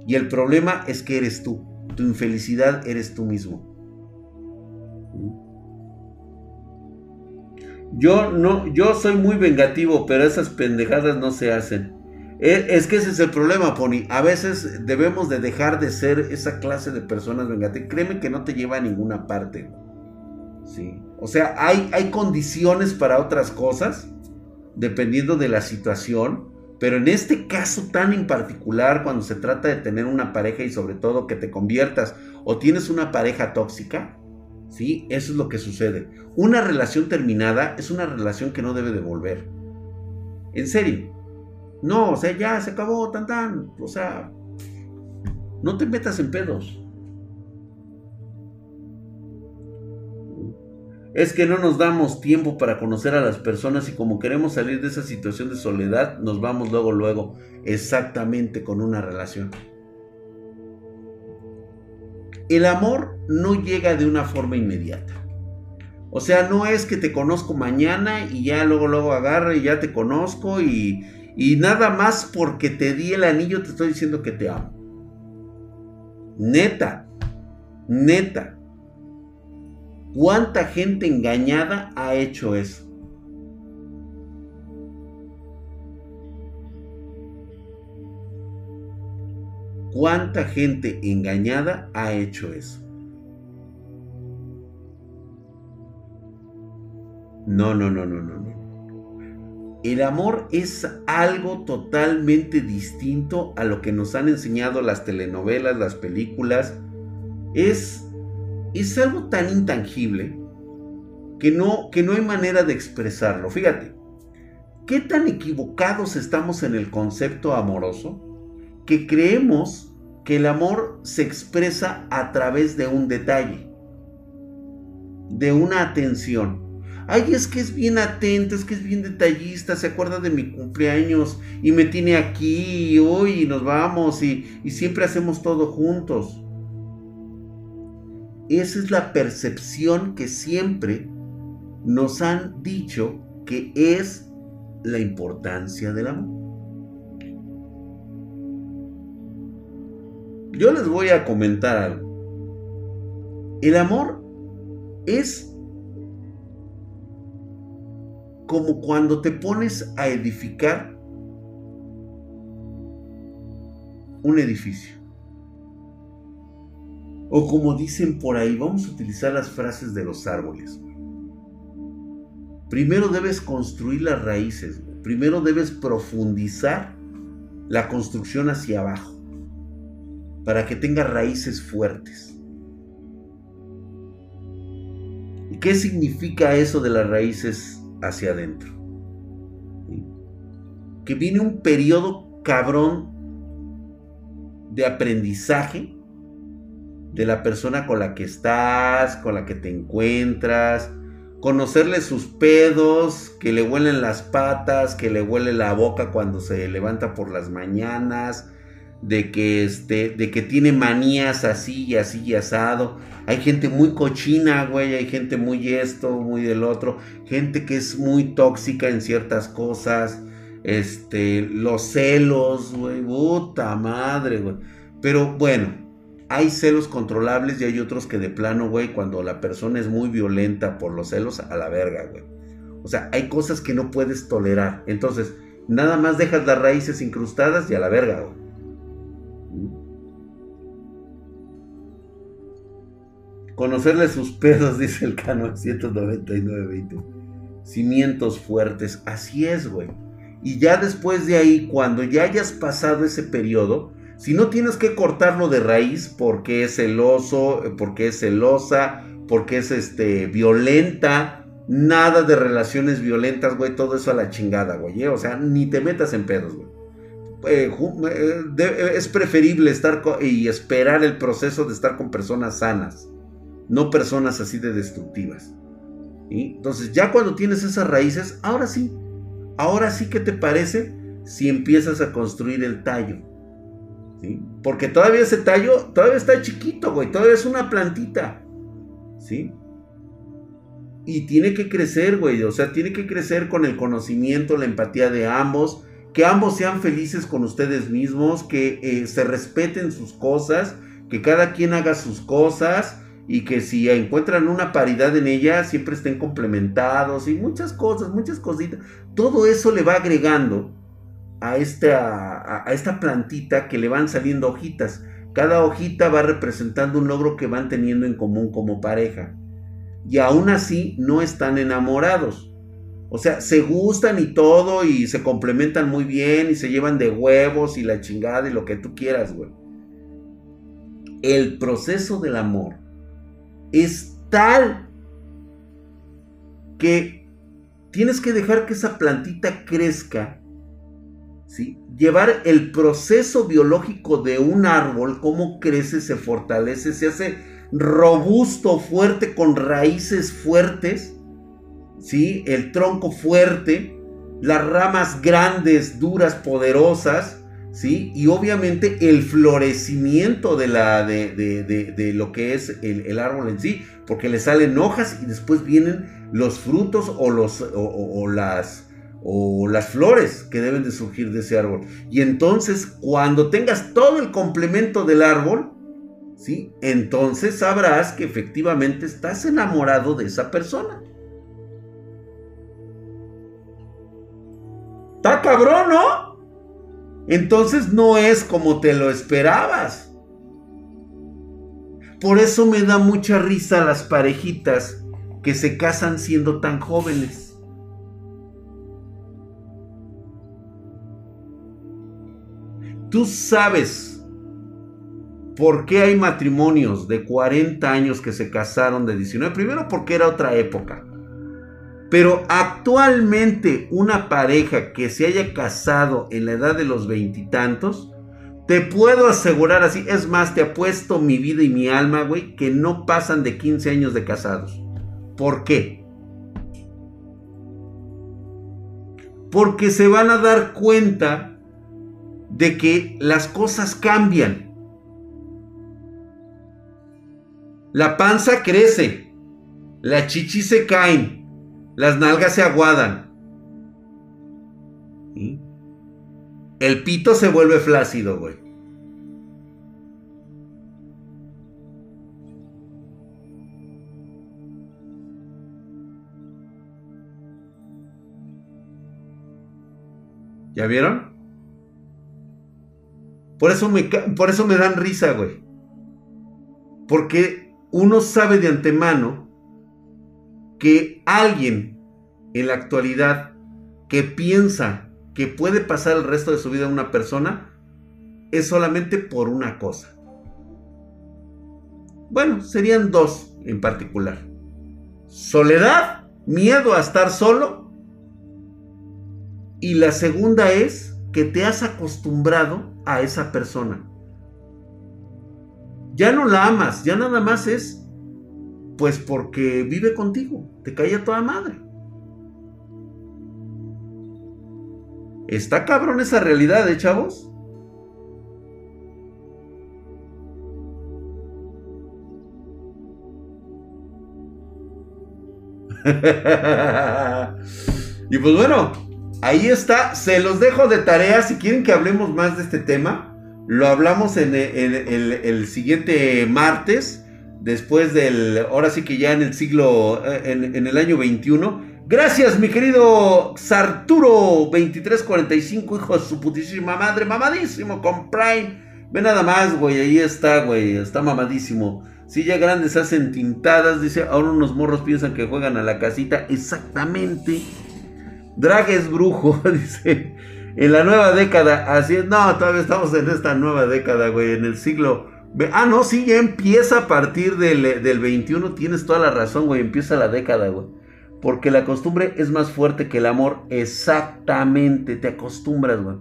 Y el problema es que eres tú. Tu infelicidad eres tú mismo. Yo no, yo soy muy vengativo, pero esas pendejadas no se hacen. Es, es, que ese es el problema, Pony. A veces debemos de dejar de ser esa clase de personas vengativas. Créeme que no te lleva a ninguna parte. Sí. O sea, hay, hay condiciones para otras cosas, dependiendo de la situación, pero en este caso tan en particular, cuando se trata de tener una pareja y sobre todo que te conviertas o tienes una pareja tóxica, ¿sí? Eso es lo que sucede. Una relación terminada es una relación que no debe de volver. En serio. No, o sea, ya se acabó, tan tan. O sea, no te metas en pedos. Es que no nos damos tiempo para conocer a las personas y como queremos salir de esa situación de soledad, nos vamos luego, luego, exactamente con una relación. El amor no llega de una forma inmediata. O sea, no es que te conozco mañana y ya luego, luego agarre y ya te conozco y, y nada más porque te di el anillo te estoy diciendo que te amo. Neta, neta. ¿Cuánta gente engañada ha hecho eso? ¿Cuánta gente engañada ha hecho eso? No, no, no, no, no, no. El amor es algo totalmente distinto a lo que nos han enseñado las telenovelas, las películas. Es es algo tan intangible que no, que no hay manera de expresarlo. Fíjate, ¿qué tan equivocados estamos en el concepto amoroso que creemos que el amor se expresa a través de un detalle, de una atención? Ay, es que es bien atento, es que es bien detallista, se acuerda de mi cumpleaños y me tiene aquí y hoy y nos vamos y, y siempre hacemos todo juntos. Esa es la percepción que siempre nos han dicho que es la importancia del amor. Yo les voy a comentar algo. El amor es como cuando te pones a edificar un edificio. O como dicen por ahí, vamos a utilizar las frases de los árboles. Primero debes construir las raíces, primero debes profundizar la construcción hacia abajo. Para que tenga raíces fuertes. ¿Y qué significa eso de las raíces hacia adentro? Que viene un periodo cabrón de aprendizaje de la persona con la que estás, con la que te encuentras, conocerle sus pedos, que le huelen las patas, que le huele la boca cuando se levanta por las mañanas, de que este, de que tiene manías así y así y asado. Hay gente muy cochina, güey, hay gente muy esto, muy del otro, gente que es muy tóxica en ciertas cosas. Este, los celos, güey, puta madre, güey. Pero bueno, hay celos controlables y hay otros que de plano, güey, cuando la persona es muy violenta por los celos, a la verga, güey. O sea, hay cosas que no puedes tolerar. Entonces, nada más dejas las raíces incrustadas y a la verga, güey. Conocerle sus pedos, <laughs> dice el Cano 199.20. Cimientos fuertes. Así es, güey. Y ya después de ahí, cuando ya hayas pasado ese periodo, si no tienes que cortarlo de raíz porque es celoso, porque es celosa, porque es este violenta, nada de relaciones violentas, güey, todo eso a la chingada, güey. ¿eh? O sea, ni te metas en pedos, güey. Eh, eh, es preferible estar y esperar el proceso de estar con personas sanas, no personas así de destructivas. Entonces, ya cuando tienes esas raíces, ahora sí, ahora sí que te parece si empiezas a construir el tallo. Porque todavía ese tallo, todavía está chiquito, güey, todavía es una plantita. ¿Sí? Y tiene que crecer, güey, o sea, tiene que crecer con el conocimiento, la empatía de ambos, que ambos sean felices con ustedes mismos, que eh, se respeten sus cosas, que cada quien haga sus cosas y que si encuentran una paridad en ella, siempre estén complementados y muchas cosas, muchas cositas. Todo eso le va agregando a esta, a, esta plantita que le van saliendo hojitas. Cada hojita va representando un logro que van teniendo en común como pareja. Y aún así no están enamorados. O sea, se gustan y todo y se complementan muy bien y se llevan de huevos y la chingada y lo que tú quieras, güey. El proceso del amor es tal que tienes que dejar que esa plantita crezca Llevar el proceso biológico de un árbol, cómo crece, se fortalece, se hace robusto, fuerte, con raíces fuertes, ¿sí? El tronco fuerte, las ramas grandes, duras, poderosas, ¿sí? Y obviamente el florecimiento de, la, de, lo que es el, árbol en sí, porque le salen hojas y después vienen los frutos o, los, o las o las flores que deben de surgir de ese árbol. Y entonces, cuando tengas todo el complemento del árbol, ¿sí? Entonces sabrás que efectivamente estás enamorado de esa persona. Está cabrón, ¿no? Entonces no es como te lo esperabas. Por eso me da mucha risa las parejitas que se casan siendo tan jóvenes. Tú sabes por qué hay matrimonios de 40 años que se casaron de 19. Primero porque era otra época. Pero actualmente una pareja que se haya casado en la edad de los veintitantos, te puedo asegurar así, es más, te apuesto mi vida y mi alma, güey, que no pasan de 15 años de casados. ¿Por qué? Porque se van a dar cuenta de que las cosas cambian. La panza crece, las chichis se caen, las nalgas se aguadan. El pito se vuelve flácido, güey. ¿Ya vieron? Por eso me, por eso me dan risa, güey. Porque uno sabe de antemano que alguien en la actualidad que piensa que puede pasar el resto de su vida una persona es solamente por una cosa. bueno, serían dos en particular. Soledad, miedo a estar solo. Y la segunda es que te has acostumbrado a esa persona. Ya no la amas, ya nada más es pues porque vive contigo, te cae a toda madre. Está cabrón esa realidad, ¿eh, chavos? <laughs> y pues bueno, ahí está. Se los dejo de tarea. Si quieren que hablemos más de este tema, lo hablamos en, el, siguiente martes. Después del, ahora sí que ya en el siglo, eh, en, el año 21. Gracias, mi querido Sarturo 2345, hijo de su putísima madre, mamadísimo con Prime. Ve nada más, güey, ahí está, güey, está mamadísimo. Si ya grandes hacen tintadas, dice, ahora unos morros piensan que juegan a la casita. Exactamente. Drag es brujo, <laughs> dice. En la nueva década, así es. No, todavía estamos en esta nueva década, güey, en el siglo... Ah, no, sí, ya empieza a partir del, del 21, tienes toda la razón, güey, empieza la década, güey. Porque la costumbre es más fuerte que el amor, exactamente, te acostumbras, güey.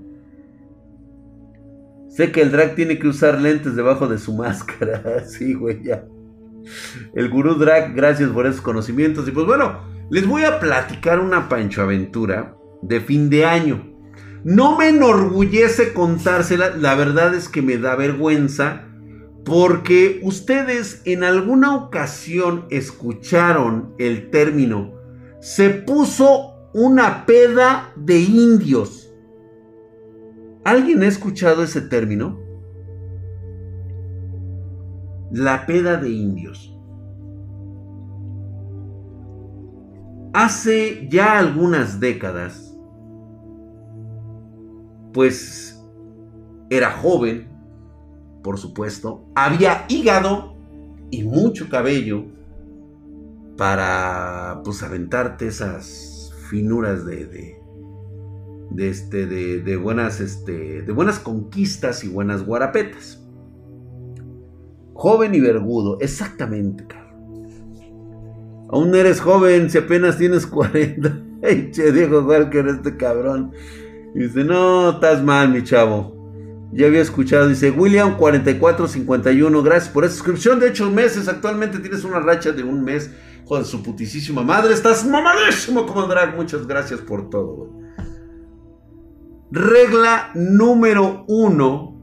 Sé que el drag tiene que usar lentes debajo de su <laughs> máscara. sí, güey, ya. El gurú drag, gracias por esos conocimientos. Y pues bueno, les voy a platicar una Pancho Aventura de fin de año. No me enorgullece contársela, la verdad es que me da vergüenza. Porque ustedes en alguna ocasión escucharon el término se puso una peda de indios. ¿Alguien ha escuchado ese término? La peda de indios. Hace ya algunas décadas, pues era joven, por supuesto, había hígado y mucho cabello para pues aventarte esas finuras de, de, este, de, buenas, este, de buenas conquistas y buenas guarapetas. Joven y vergudo, exactamente, Aún eres joven si apenas tienes 40. <laughs> che, Diego Walker, este cabrón. Dice, no, estás mal, mi chavo. Ya había escuchado, dice William 4451, gracias por esa suscripción de 8 meses. Actualmente tienes una racha de un mes. Joder, su putisísima madre, estás mamadísimo como drag. Muchas gracias por todo. Regla número uno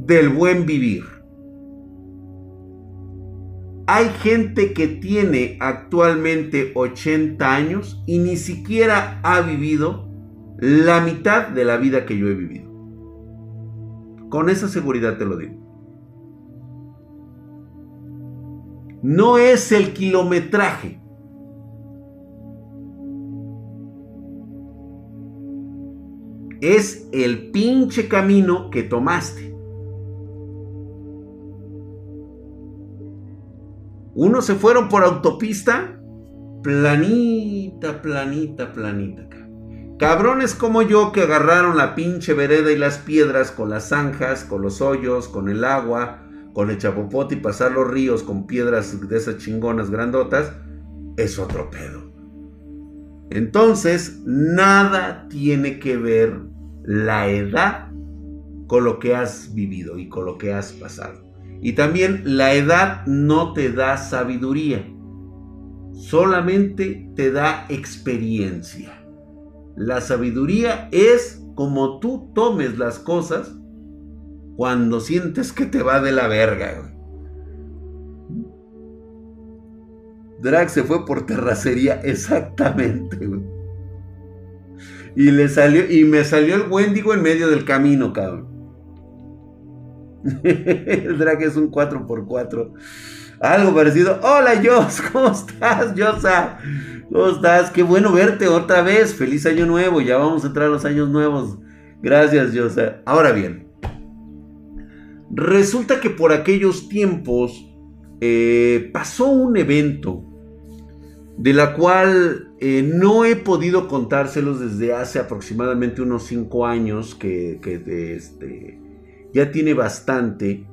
del buen vivir. Hay gente que tiene actualmente 80 años y ni siquiera ha vivido la mitad de la vida que yo he vivido. Con esa seguridad te lo digo. No es el kilometraje es el pinche camino que tomaste. Unos se fueron por autopista, planita, planita, planita. Cabrones como yo que agarraron la pinche vereda y las piedras con las zanjas, con los hoyos, con el agua, con el chapopote y pasar los ríos con piedras de esas chingonas grandotas, es otro pedo. Entonces, nada tiene que ver la edad con lo que has vivido y con lo que has pasado. Y también la edad no te da sabiduría, solamente te da experiencia. La sabiduría es como tú tomes las cosas cuando sientes que te va de la verga. Drag se fue por terracería, <laughs> exactamente. Y le salió, y me salió el Wendigo en medio del camino, cabrón. <laughs> el drag es un 4x4. Algo parecido. Hola, Jos, <laughs> ¿cómo estás, Josa? ¿Cómo estás? Qué bueno verte otra vez. Feliz año nuevo. Ya vamos a entrar a los años nuevos. Gracias, Josa. Ahora bien, resulta que por aquellos tiempos eh, pasó un evento de la cual eh, no he podido contárselos desde hace aproximadamente unos 5 años, que, este, ya tiene bastante.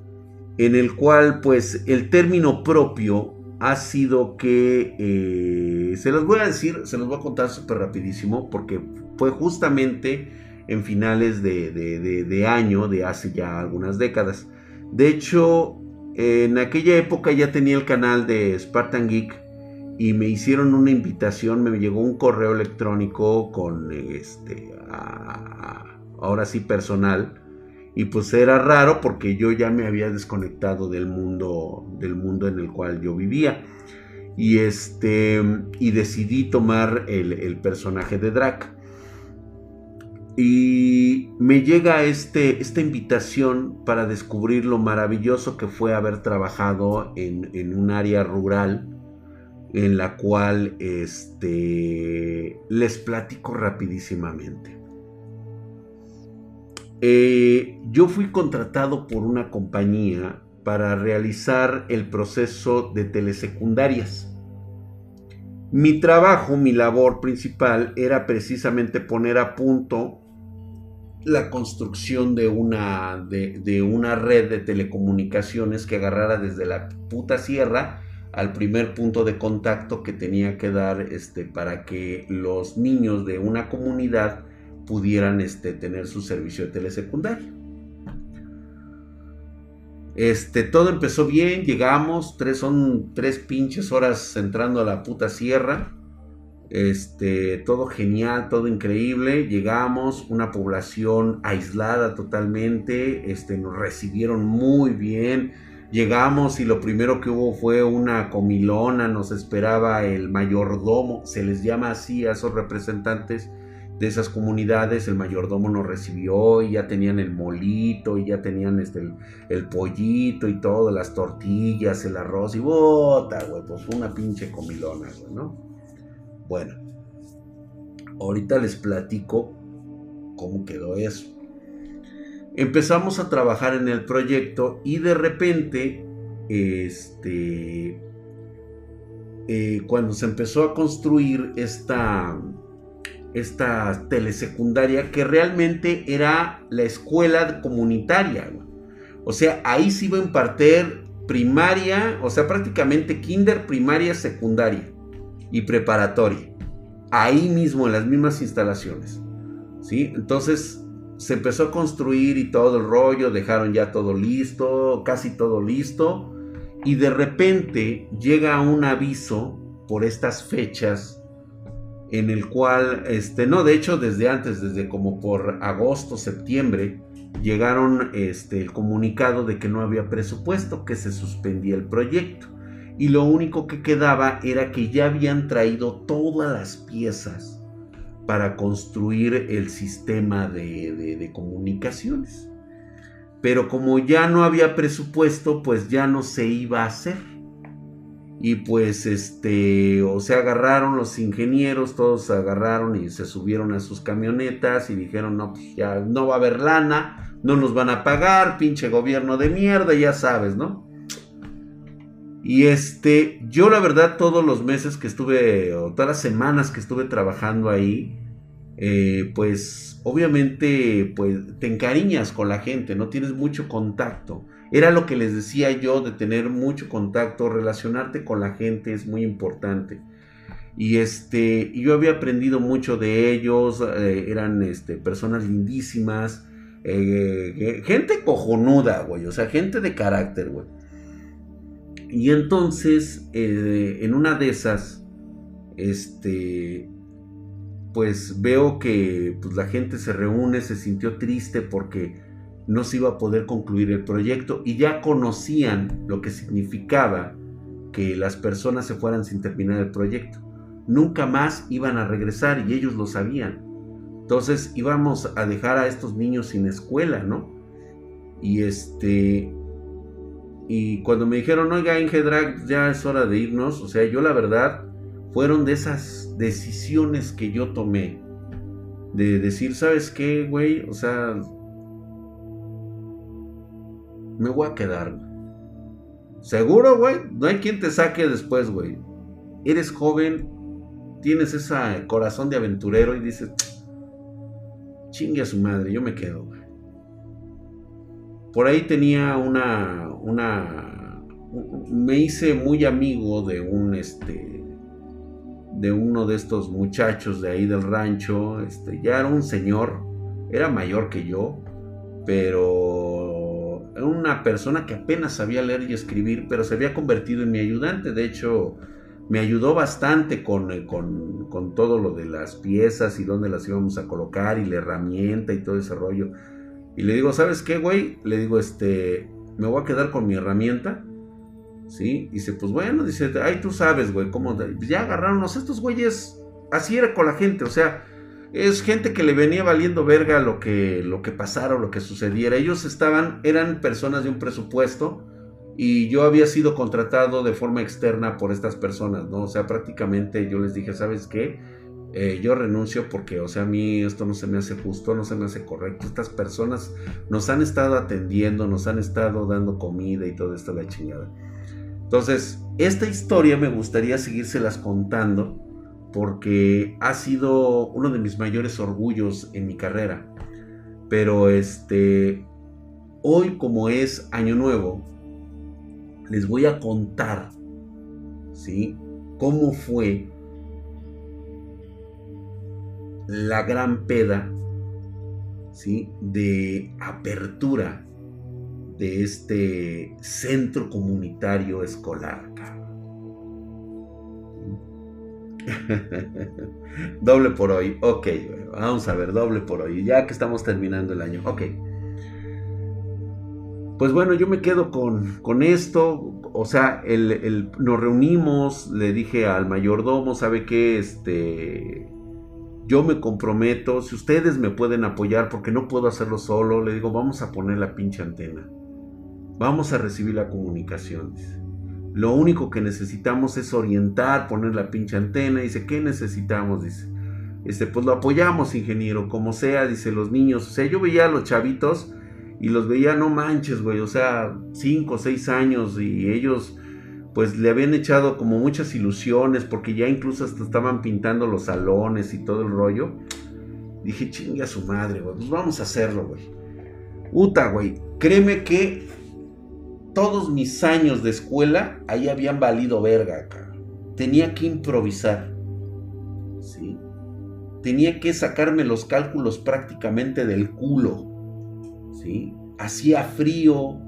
en el cual pues el término propio ha sido que, eh, se los voy a decir, se los voy a contar súper rapidísimo, porque fue justamente en finales de, de, año, de hace ya algunas décadas. De hecho, en aquella época ya tenía el canal de Spartan Geek y me hicieron una invitación, me llegó un correo electrónico con este, ahora sí personal, y pues era raro porque yo ya me había desconectado del mundo, del mundo en el cual yo vivía. Y este, y decidí tomar el, el personaje de Drac. Y me llega este, esta invitación para descubrir lo maravilloso que fue haber trabajado en, en un área rural en la cual este, les platico rapidísimamente. Eh, yo fui contratado por una compañía para realizar el proceso de telesecundarias. Mi trabajo, mi labor principal era precisamente poner a punto la construcción de una, de, una red de telecomunicaciones que agarrara desde la puta sierra al primer punto de contacto que tenía que dar este, para que los niños de una comunidad pudieran este, tener su servicio de telesecundaria. Este, todo empezó bien, llegamos, tres, son tres pinches horas entrando a la puta sierra. Este, todo genial, todo increíble. Llegamos, una población aislada totalmente. Este, nos recibieron muy bien. Llegamos y lo primero que hubo fue una comilona. Nos esperaba el mayordomo. Se les llama así a esos representantes de esas comunidades, el mayordomo nos recibió y ya tenían el molito y ya tenían este, el, pollito y todo, las tortillas, el arroz y bota, güey, pues una pinche comilona, güey, ¿no? Bueno, ahorita les platico cómo quedó eso. Empezamos a trabajar en el proyecto y de repente, este, eh, cuando se empezó a construir esta esta telesecundaria que realmente era la escuela comunitaria. O sea, ahí se iba a impartir primaria, o sea, prácticamente kinder, primaria, secundaria y preparatoria. Ahí mismo, en las mismas instalaciones. ¿Sí? Entonces se empezó a construir y todo el rollo, dejaron ya todo listo, casi todo listo. Y de repente llega un aviso por estas fechas en el cual, este, no, de hecho desde antes, desde como por agosto, septiembre, llegaron este, el comunicado de que no había presupuesto, que se suspendía el proyecto. Y lo único que quedaba era que ya habían traído todas las piezas para construir el sistema de, de comunicaciones. Pero como ya no había presupuesto, pues ya no se iba a hacer. Y pues este, o se agarraron los ingenieros, todos agarraron y se subieron a sus camionetas y dijeron, no, pues ya no va a haber lana, no nos van a pagar, pinche gobierno de mierda, ya sabes, ¿no? Y este, yo la verdad todos los meses que estuve, o todas las semanas que estuve trabajando ahí, eh, pues obviamente pues te encariñas con la gente, no tienes mucho contacto. Era lo que les decía yo de tener mucho contacto, relacionarte con la gente es muy importante. Y este, yo había aprendido mucho de ellos, eh, eran este, personas lindísimas, eh, gente cojonuda, güey, o sea, gente de carácter, güey. Y entonces, eh, en una de esas, este, pues veo que pues, la gente se reúne, se sintió triste porque no se iba a poder concluir el proyecto y ya conocían lo que significaba que las personas se fueran sin terminar el proyecto. Nunca más iban a regresar y ellos lo sabían. Entonces íbamos a dejar a estos niños sin escuela, ¿no? Y este y cuando me dijeron, "Oiga, Ingedrag, ya es hora de irnos", o sea, yo la verdad fueron de esas decisiones que yo tomé de decir, ¿sabes qué, güey? O sea, me voy a quedar. Seguro, güey. No hay quien te saque después, güey. Eres joven, tienes ese corazón de aventurero y dices, chingue a su madre, yo me quedo, güey. Por ahí tenía una, una, me hice muy amigo de un, este, de uno de estos muchachos de ahí del rancho, este, ya era un señor, era mayor que yo, pero era una persona que apenas sabía leer y escribir, pero se había convertido en mi ayudante, de hecho me ayudó bastante con, eh, con, con todo lo de las piezas y dónde las íbamos a colocar y la herramienta y todo ese rollo. Y le digo, ¿sabes qué, güey? Le digo, este, me voy a quedar con mi herramienta. ¿Sí? Dice, pues bueno, dice, ay, tú sabes, güey, cómo. Ya agarraron estos güeyes. Así era con la gente, o sea, es gente que le venía valiendo verga lo que, lo que pasara o lo que sucediera. Ellos estaban, eran personas de un presupuesto y yo había sido contratado de forma externa por estas personas, ¿no? O sea, prácticamente yo les dije, ¿sabes qué? Eh, yo renuncio porque, o sea, a mí esto no se me hace justo, no se me hace correcto. Estas personas nos han estado atendiendo, nos han estado dando comida y todo esto, la chingada. Entonces, esta historia me gustaría seguírselas contando porque ha sido uno de mis mayores orgullos en mi carrera. Pero este, hoy como es año nuevo, les voy a contar, ¿sí? Cómo fue la gran peda, ¿sí? De apertura de este centro comunitario escolar. <laughs> doble por hoy, ok, vamos a ver, doble por hoy, ya que estamos terminando el año, ok. Pues bueno, yo me quedo con, con esto, o sea, nos reunimos, le dije al mayordomo, ¿sabe qué? Este, yo me comprometo, si ustedes me pueden apoyar, porque no puedo hacerlo solo, le digo, vamos a poner la pinche antena. Vamos a recibir la comunicación. Lo único que necesitamos es orientar, poner la pinche antena. Dice, ¿qué necesitamos? Dice, este, pues lo apoyamos, ingeniero, como sea, dice los niños. O sea, yo veía a los chavitos y los veía, no manches, güey, o sea, 5 o 6 años y ellos pues le habían echado como muchas ilusiones porque ya incluso hasta estaban pintando los salones y todo el rollo. Dije, chingue a su madre, güey, pues vamos a hacerlo, güey. Uta, güey, créeme que todos mis años de escuela ahí habían valido verga, acá. Tenía que improvisar. ¿Sí? Tenía que sacarme los cálculos prácticamente del culo. ¿Sí? Hacía frío,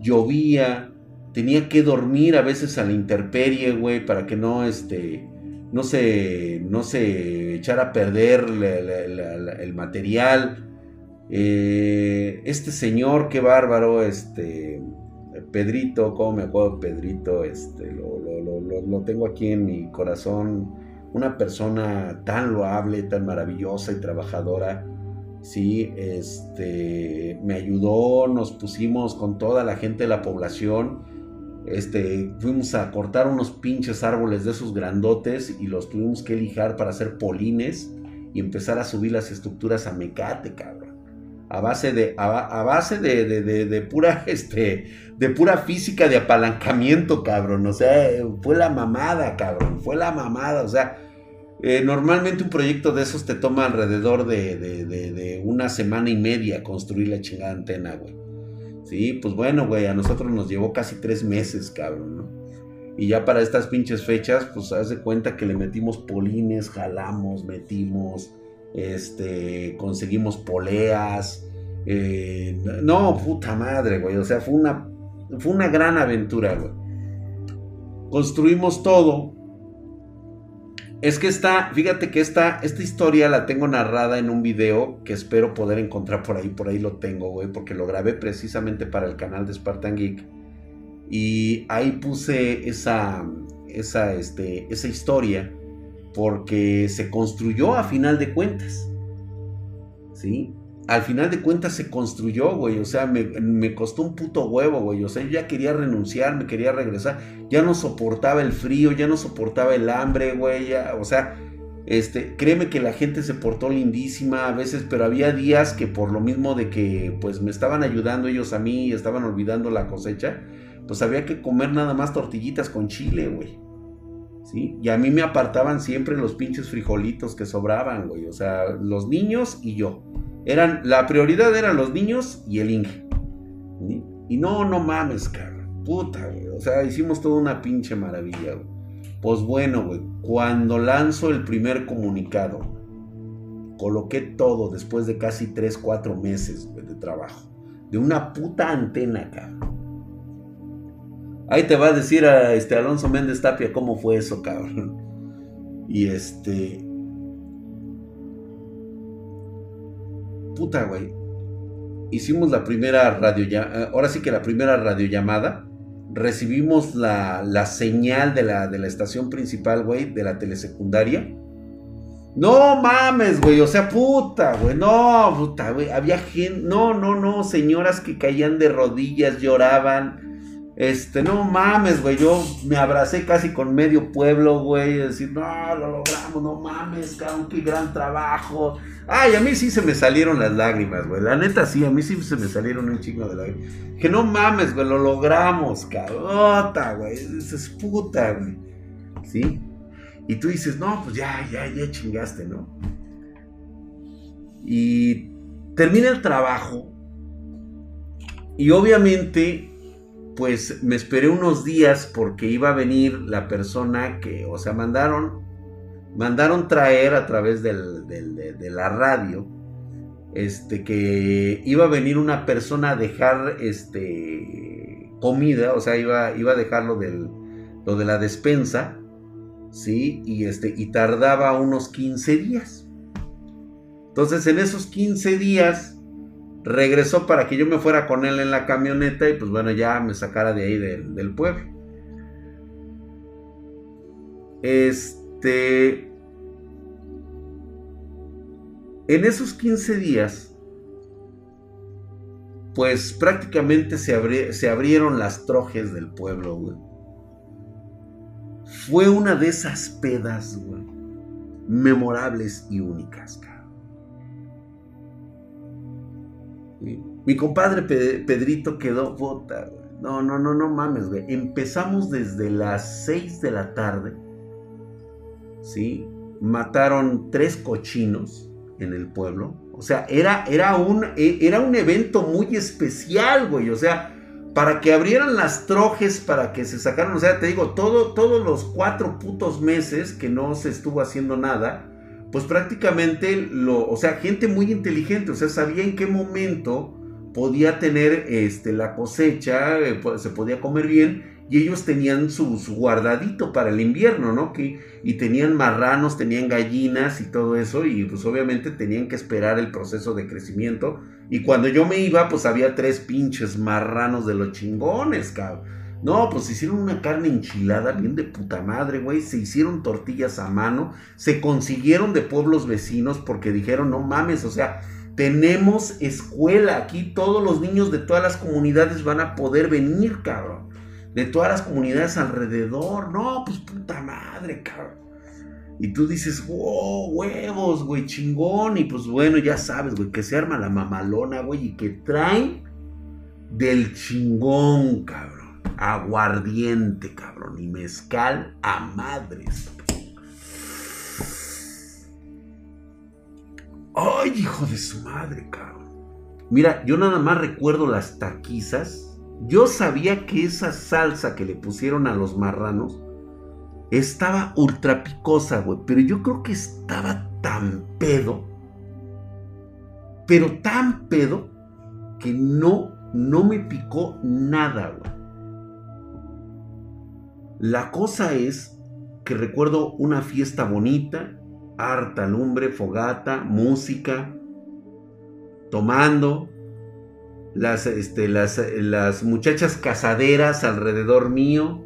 llovía, tenía que dormir a veces a la intemperie, güey, para que no, este, no se, no se echara a perder el material. Eh, este señor, qué bárbaro, este, Pedrito, ¿cómo me acuerdo Pedrito? Este, lo, lo, tengo aquí en mi corazón. Una persona tan loable, tan maravillosa y trabajadora. Sí, este, me ayudó, nos pusimos con toda la gente de la población este, fuimos a cortar unos pinches árboles de esos grandotes y los tuvimos que lijar para hacer polines y empezar a subir las estructuras a mecate, cabrón. A base de, a, base de, de, pura, <laughs> este, de pura física de apalancamiento, cabrón. O sea, fue la mamada, cabrón. Fue la mamada. O sea, eh, normalmente un proyecto de esos te toma alrededor de, de una semana y media construir la chingada antena, güey. Sí, pues bueno, güey, a nosotros nos llevó casi tres meses, cabrón, ¿no? Y ya para estas pinches fechas, pues haz de cuenta que le metimos polines, jalamos, metimos, este, conseguimos poleas. Eh, no, puta madre, güey. O sea, fue una, fue una gran aventura, güey. Construimos todo es que está, fíjate que esta, esta historia la tengo narrada en un video que espero poder encontrar por ahí, por ahí lo tengo, güey, porque lo grabé precisamente para el canal de Spartan Geek. Y ahí puse esa, esa, este, esa historia porque se construyó a final de cuentas. ¿Sí? Al final de cuentas se construyó, güey. O sea, me, costó un puto huevo, güey. O sea, yo ya quería renunciar, me quería regresar. Ya no soportaba el frío, ya no soportaba el hambre, güey. o sea, este, créeme que la gente se portó lindísima a veces, pero había días que por lo mismo de que pues me estaban ayudando ellos a mí y estaban olvidando la cosecha, pues había que comer nada más tortillitas con chile, güey. ¿Sí? Y a mí me apartaban siempre los pinches frijolitos que sobraban, güey. O sea, los niños y yo. Eran, la prioridad eran los niños y el Inge. Y no, no mames, cabrón. Puta, güey. O sea, hicimos toda una pinche maravilla, güey. Pues bueno, güey. Cuando lanzo el primer comunicado, coloqué todo después de casi 3, 4 meses de trabajo. De una puta antena, cabrón. Ahí te va a decir a este Alonso Méndez Tapia cómo fue eso, cabrón. Y este. Puta, güey. Hicimos la primera radio. Ahora sí que la primera radiollamada. Recibimos la, la señal de la, de la estación principal, güey, de la telesecundaria no mames, güey, o sea, puta, güey, no, puta, güey, había gente, no, no, no, señoras que caían de rodillas, lloraban, este, no mames, güey, yo me abracé casi con medio pueblo, güey, decir, no, lo logramos, no mames, cabrón, qué gran trabajo. Ay, a mí sí se me salieron las lágrimas, güey, la neta sí, a mí sí se me salieron un chingo de lágrimas. Que no mames, güey, lo logramos, cabrón, güey, es puta, güey, ¿sí? Y tú dices, no, pues ya, ya, ya chingaste, ¿no? Y termina el trabajo. Y obviamente, pues me esperé unos días porque iba a venir la persona que, o sea, mandaron, mandaron traer a través del, de, la radio, este, que iba a venir una persona a dejar, este, comida, o sea, iba, iba a dejarlo del, lo de la despensa ¿sí? Y, este, y tardaba unos 15 días. Entonces en esos 15 días regresó para que yo me fuera con él en la camioneta y pues bueno, ya me sacara de ahí del, pueblo. Este... En esos 15 días, pues prácticamente se, abrieron las trojes del pueblo, güey. Fue una de esas pedas, güey, memorables y únicas. Mi compadre Pedrito quedó güey. No, no, no, no mames, güey. Empezamos desde las 6 de la tarde. ¿Sí? Mataron tres cochinos en el pueblo. O sea, era, era, un, e, era un evento muy especial, güey. O sea, para que abrieran las trojes, para que se sacaran, o sea, te digo, todo, todos los cuatro putos meses que no se estuvo haciendo nada, pues prácticamente lo, o sea, gente muy inteligente, o sea, sabía en qué momento podía tener este, la cosecha, eh, se podía comer bien, y ellos tenían su, guardadito para el invierno, ¿no? Que, y tenían marranos, tenían gallinas y todo eso, y pues obviamente tenían que esperar el proceso de crecimiento. Y cuando yo me iba, pues había tres pinches marranos de los chingones, cabrón. No, pues hicieron una carne enchilada bien de puta madre, güey. Se hicieron tortillas a mano. Se consiguieron de pueblos vecinos porque dijeron, no mames, o sea, tenemos escuela aquí. Todos los niños de todas las comunidades van a poder venir, cabrón de todas las comunidades alrededor. No, pues puta madre, cabrón. Y tú dices, wow, huevos, güey, chingón. Y pues bueno, ya sabes, güey, que se arma la mamalona, güey, y que traen del chingón, cabrón. Aguardiente, cabrón. Y mezcal a madres. Ay, hijo de su madre, cabrón. Mira, yo nada más recuerdo las taquizas yo sabía que esa salsa que le pusieron a los marranos estaba ultra picosa, güey. Pero yo creo que estaba tan pedo. Pero tan pedo que no, no me picó nada, güey. La cosa es que recuerdo una fiesta bonita, harta lumbre, fogata, música, tomando, las, este, las, las muchachas casaderas alrededor mío.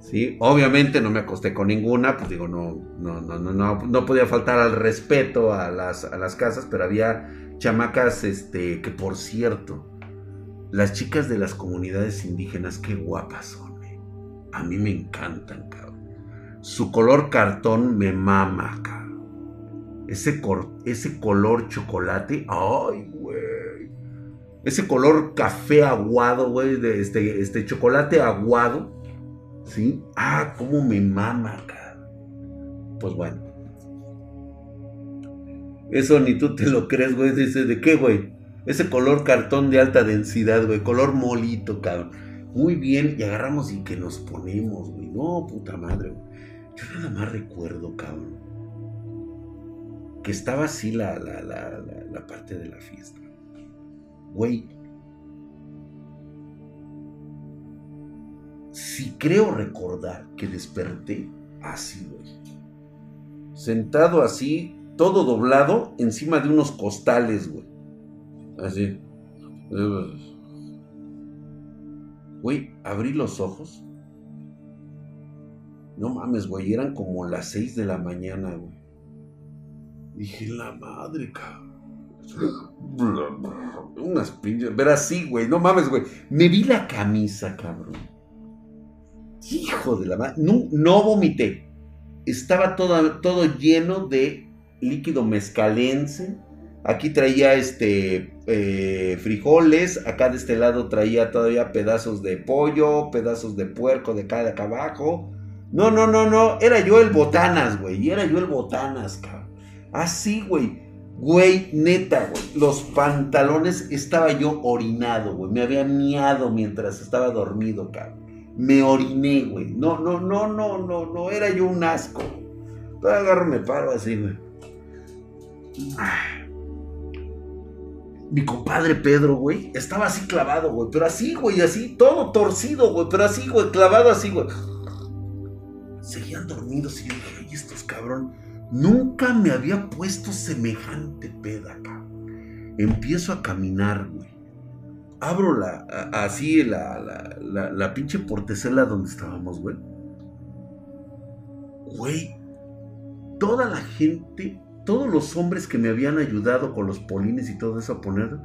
¿sí? Obviamente no me acosté con ninguna, pues digo, no, no, no, no, no, podía faltar al respeto a las, a las casas, pero había chamacas, este, que por cierto, las chicas de las comunidades indígenas, qué guapas son, eh. a mí me encantan. Su color cartón me mama, cabrón. Ese, ese color chocolate, ay, ese color café aguado, güey, de este, este chocolate aguado, ¿sí? Ah, cómo me mama, cara. Pues bueno. Eso ni tú te lo crees, güey. Dice, ¿de qué, güey? Ese color cartón de alta densidad, güey. Color molito, cabrón. Muy bien, y agarramos y que nos ponemos, güey. No, puta madre, güey. Yo nada más recuerdo, cabrón, que estaba así la, la, la, la parte de la fiesta. Güey, si creo recordar que desperté así, güey. Sentado así, todo doblado, encima de unos costales, güey. Así. Güey, abrí los ojos. No mames, güey, eran como las 6 de la mañana, güey. Dije, la madre, cabrón. Unas pinches. Ver así, güey. No mames, güey. Me vi la camisa, cabrón. Hijo de la madre. No, no vomité. Estaba todo, todo lleno de líquido mezcalense. Aquí traía este eh, frijoles. Acá de este lado traía todavía pedazos de pollo, pedazos de puerco de acá de acá abajo. No, no, no, no. Era yo el botanas, güey. Era yo el botanas, cabrón. Así, güey. Güey, neta, güey. Los pantalones estaba yo orinado, güey. Me había miado mientras estaba dormido, cabrón me oriné, güey. No, no, no, no, no, no, era yo un asco. Todavía agarro, me paro así, güey. Mi compadre Pedro, güey, estaba así clavado, güey, pero así, güey, así, todo torcido, güey, pero así, güey, clavado así, güey. Seguían dormidos y yo dije, estos cabrón, nunca me había puesto semejante peda. Empiezo a caminar, güey abro la, así la, la, la, pinche portecela donde estábamos, güey. Güey, toda la gente, todos los hombres que me habían ayudado con los polines y todo eso a poner,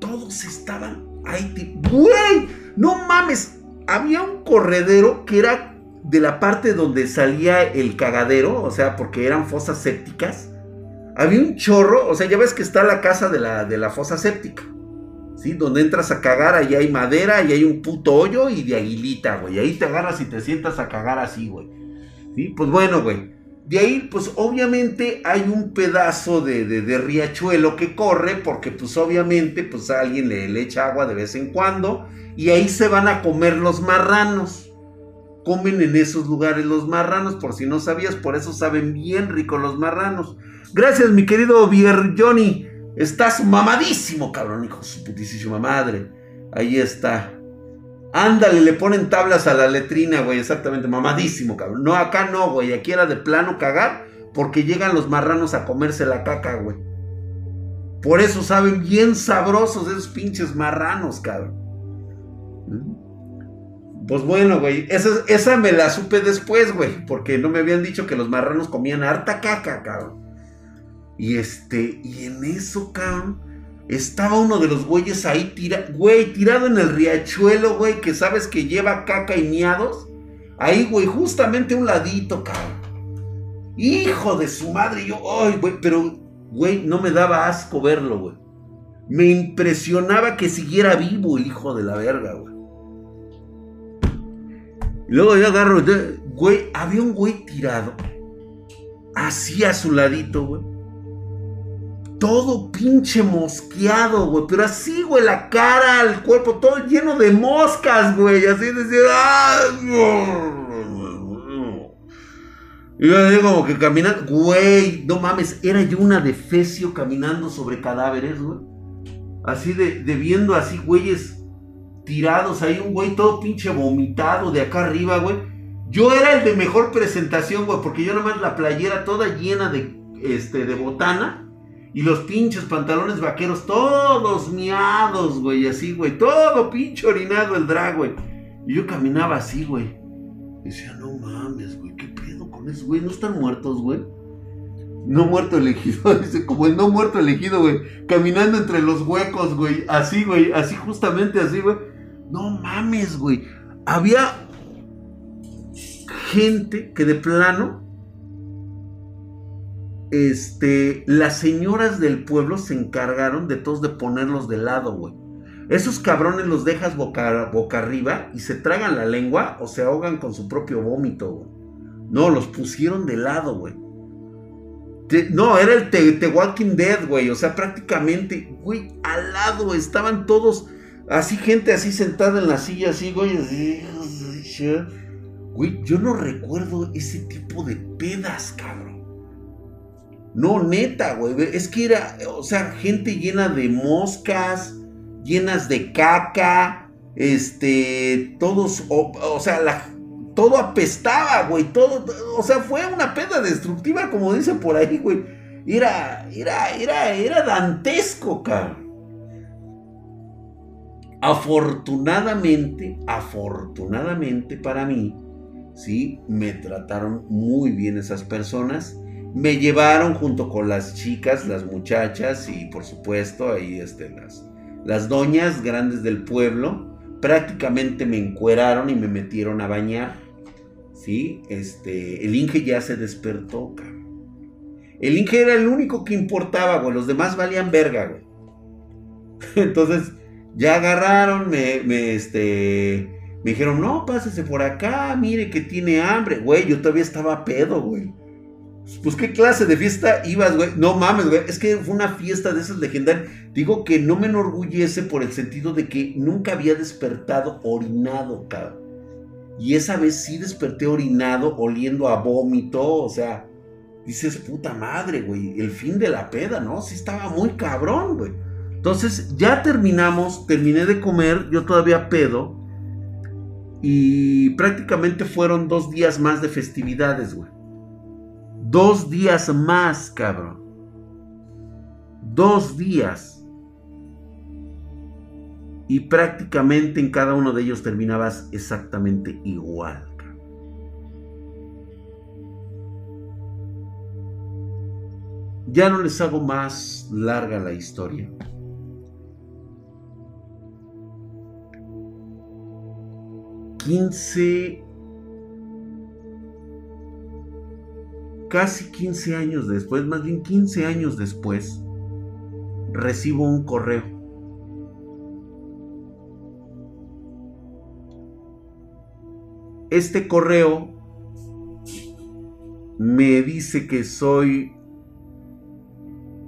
todos estaban ahí. Güey, no mames, había un corredero que era de la parte donde salía el cagadero, o sea, porque eran fosas sépticas. Había un chorro, o sea, ya ves que está la casa de la, de la fosa séptica. ¿sí? Donde entras a cagar, ahí hay madera, y hay un puto hoyo y de aguilita, güey. Ahí te agarras y te sientas a cagar así, güey. ¿Sí? Pues bueno, güey. De ahí, pues obviamente hay un pedazo de, de, riachuelo que corre, porque pues obviamente, pues alguien le, le echa agua de vez en cuando, y ahí se van a comer los marranos. Comen en esos lugares los marranos, por si no sabías, por eso saben bien rico los marranos. Gracias, mi querido Bier Johnny. Estás mamadísimo, cabrón, hijo de su putísima madre. Ahí está. Ándale, le ponen tablas a la letrina, güey, exactamente, mamadísimo, cabrón. No, acá no, güey, aquí era de plano cagar porque llegan los marranos a comerse la caca, güey. Por eso saben bien sabrosos esos pinches marranos, cabrón. Pues bueno, güey, esa, esa me la supe después, güey, porque no me habían dicho que los marranos comían harta caca, cabrón. Y este, y en eso, cabrón, estaba uno de los güeyes ahí, tira, güey, tirado en el riachuelo, güey, que sabes que lleva caca y miados. Ahí, güey, justamente un ladito, cabrón. Hijo de su madre, yo, ay, güey, pero, güey, no me daba asco verlo, güey. Me impresionaba que siguiera vivo el hijo de la verga, güey. Y luego yo agarro, güey, había un güey tirado, así a su ladito, güey todo pinche mosqueado, güey. Pero así, güey, la cara, el cuerpo, todo lleno de moscas, güey. Así decir, Y yo como que caminando, güey, no mames, era yo una defecio caminando sobre cadáveres, güey. Así de, de viendo así, güeyes tirados ahí, un güey todo pinche vomitado de acá arriba, güey. Yo era el de mejor presentación, güey, porque yo nomás la playera toda llena de, este, de botana y los pinches pantalones vaqueros, todos miados, güey, así, güey. Todo pinche orinado el drag, güey. Y yo caminaba así, güey. Decía, no mames, güey, ¿qué pedo con eso, güey? ¿No están muertos, güey? No muerto elegido, <laughs> dice, como el no muerto elegido, güey. Caminando entre los huecos, güey. Así, güey, así justamente así, güey. No mames, güey. Había gente que de plano este, las señoras del pueblo se encargaron de todos de ponerlos de lado, güey. Esos cabrones los dejas boca, boca arriba y se tragan la lengua o se ahogan con su propio vómito, güey. No, los pusieron de lado, güey. no, era el The, Walking Dead, güey. O sea, prácticamente, güey, al lado estaban todos así gente así sentada en la silla, así, güey. Güey, yo no recuerdo ese tipo de pedas, cabrón. No, neta, güey. Es que era, o sea, gente llena de moscas, llenas de caca, este, todos, o, sea, todo apestaba, güey, todo, o sea, fue una peda destructiva, como dicen por ahí, güey. Era, era, era, era dantesco, cabrón. Afortunadamente, afortunadamente para mí, sí, me trataron muy bien esas personas. Me llevaron junto con las chicas, las muchachas y por supuesto ahí este, las, las doñas grandes del pueblo. Prácticamente me encueraron y me metieron a bañar. Sí, este, el Inge ya se despertó, El Inge era el único que importaba, güey. Los demás valían verga, güey. <laughs> Entonces, ya agarraron, me, me, este, me dijeron, no, pásese por acá, mire que tiene hambre. Güey, yo todavía estaba pedo, güey. Pues qué clase de fiesta ibas, güey. No mames, güey. Es que fue una fiesta de esas legendarias. Digo que no me enorgullece por el sentido de que nunca había despertado orinado, cabrón. Y esa vez sí desperté orinado, oliendo a vómito. O sea, dices, puta madre, güey. El fin de la peda, ¿no? Sí estaba muy cabrón, güey. Entonces ya terminamos, terminé de comer, yo todavía pedo. Y prácticamente fueron dos días más de festividades, güey. Dos días más, cabrón. Dos días. Y prácticamente en cada uno de ellos terminabas exactamente igual. Ya no les hago más larga la historia. 15, casi 15 años después, más bien 15 años después, recibo un correo. Este correo me dice que soy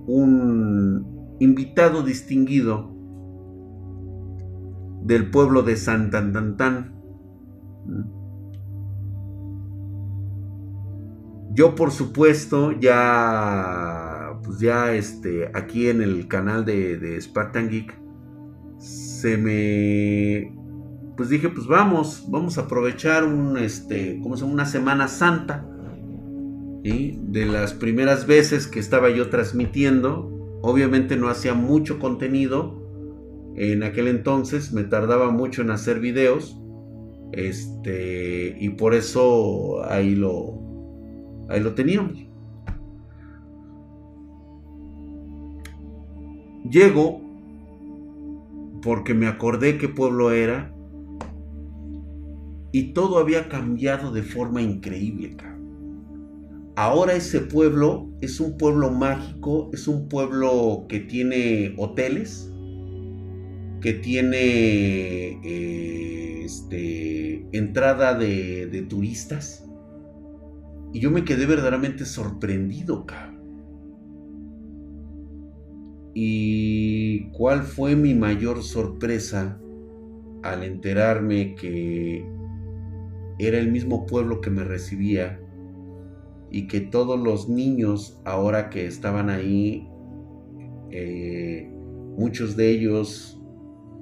un invitado distinguido del pueblo de Santantantán yo por supuesto ya, pues ya este, aquí en el canal de, Spartan Geek, se me, pues dije, pues vamos, vamos a aprovechar un, este, ¿cómo se llama? Una Semana Santa. y De las primeras veces que estaba yo transmitiendo, obviamente no hacía mucho contenido. En aquel entonces me tardaba mucho en hacer videos. Este, y por eso ahí lo, ahí lo teníamos. Llego porque me acordé qué pueblo era y todo había cambiado de forma increíble. Ahora ese pueblo es un pueblo mágico, es un pueblo que tiene hoteles, que tiene eh, este, entrada de, turistas. Y yo me quedé verdaderamente sorprendido, cabrón. ¿Y cuál fue mi mayor sorpresa al enterarme que era el mismo pueblo que me recibía y que todos los niños ahora que estaban ahí, eh, muchos de ellos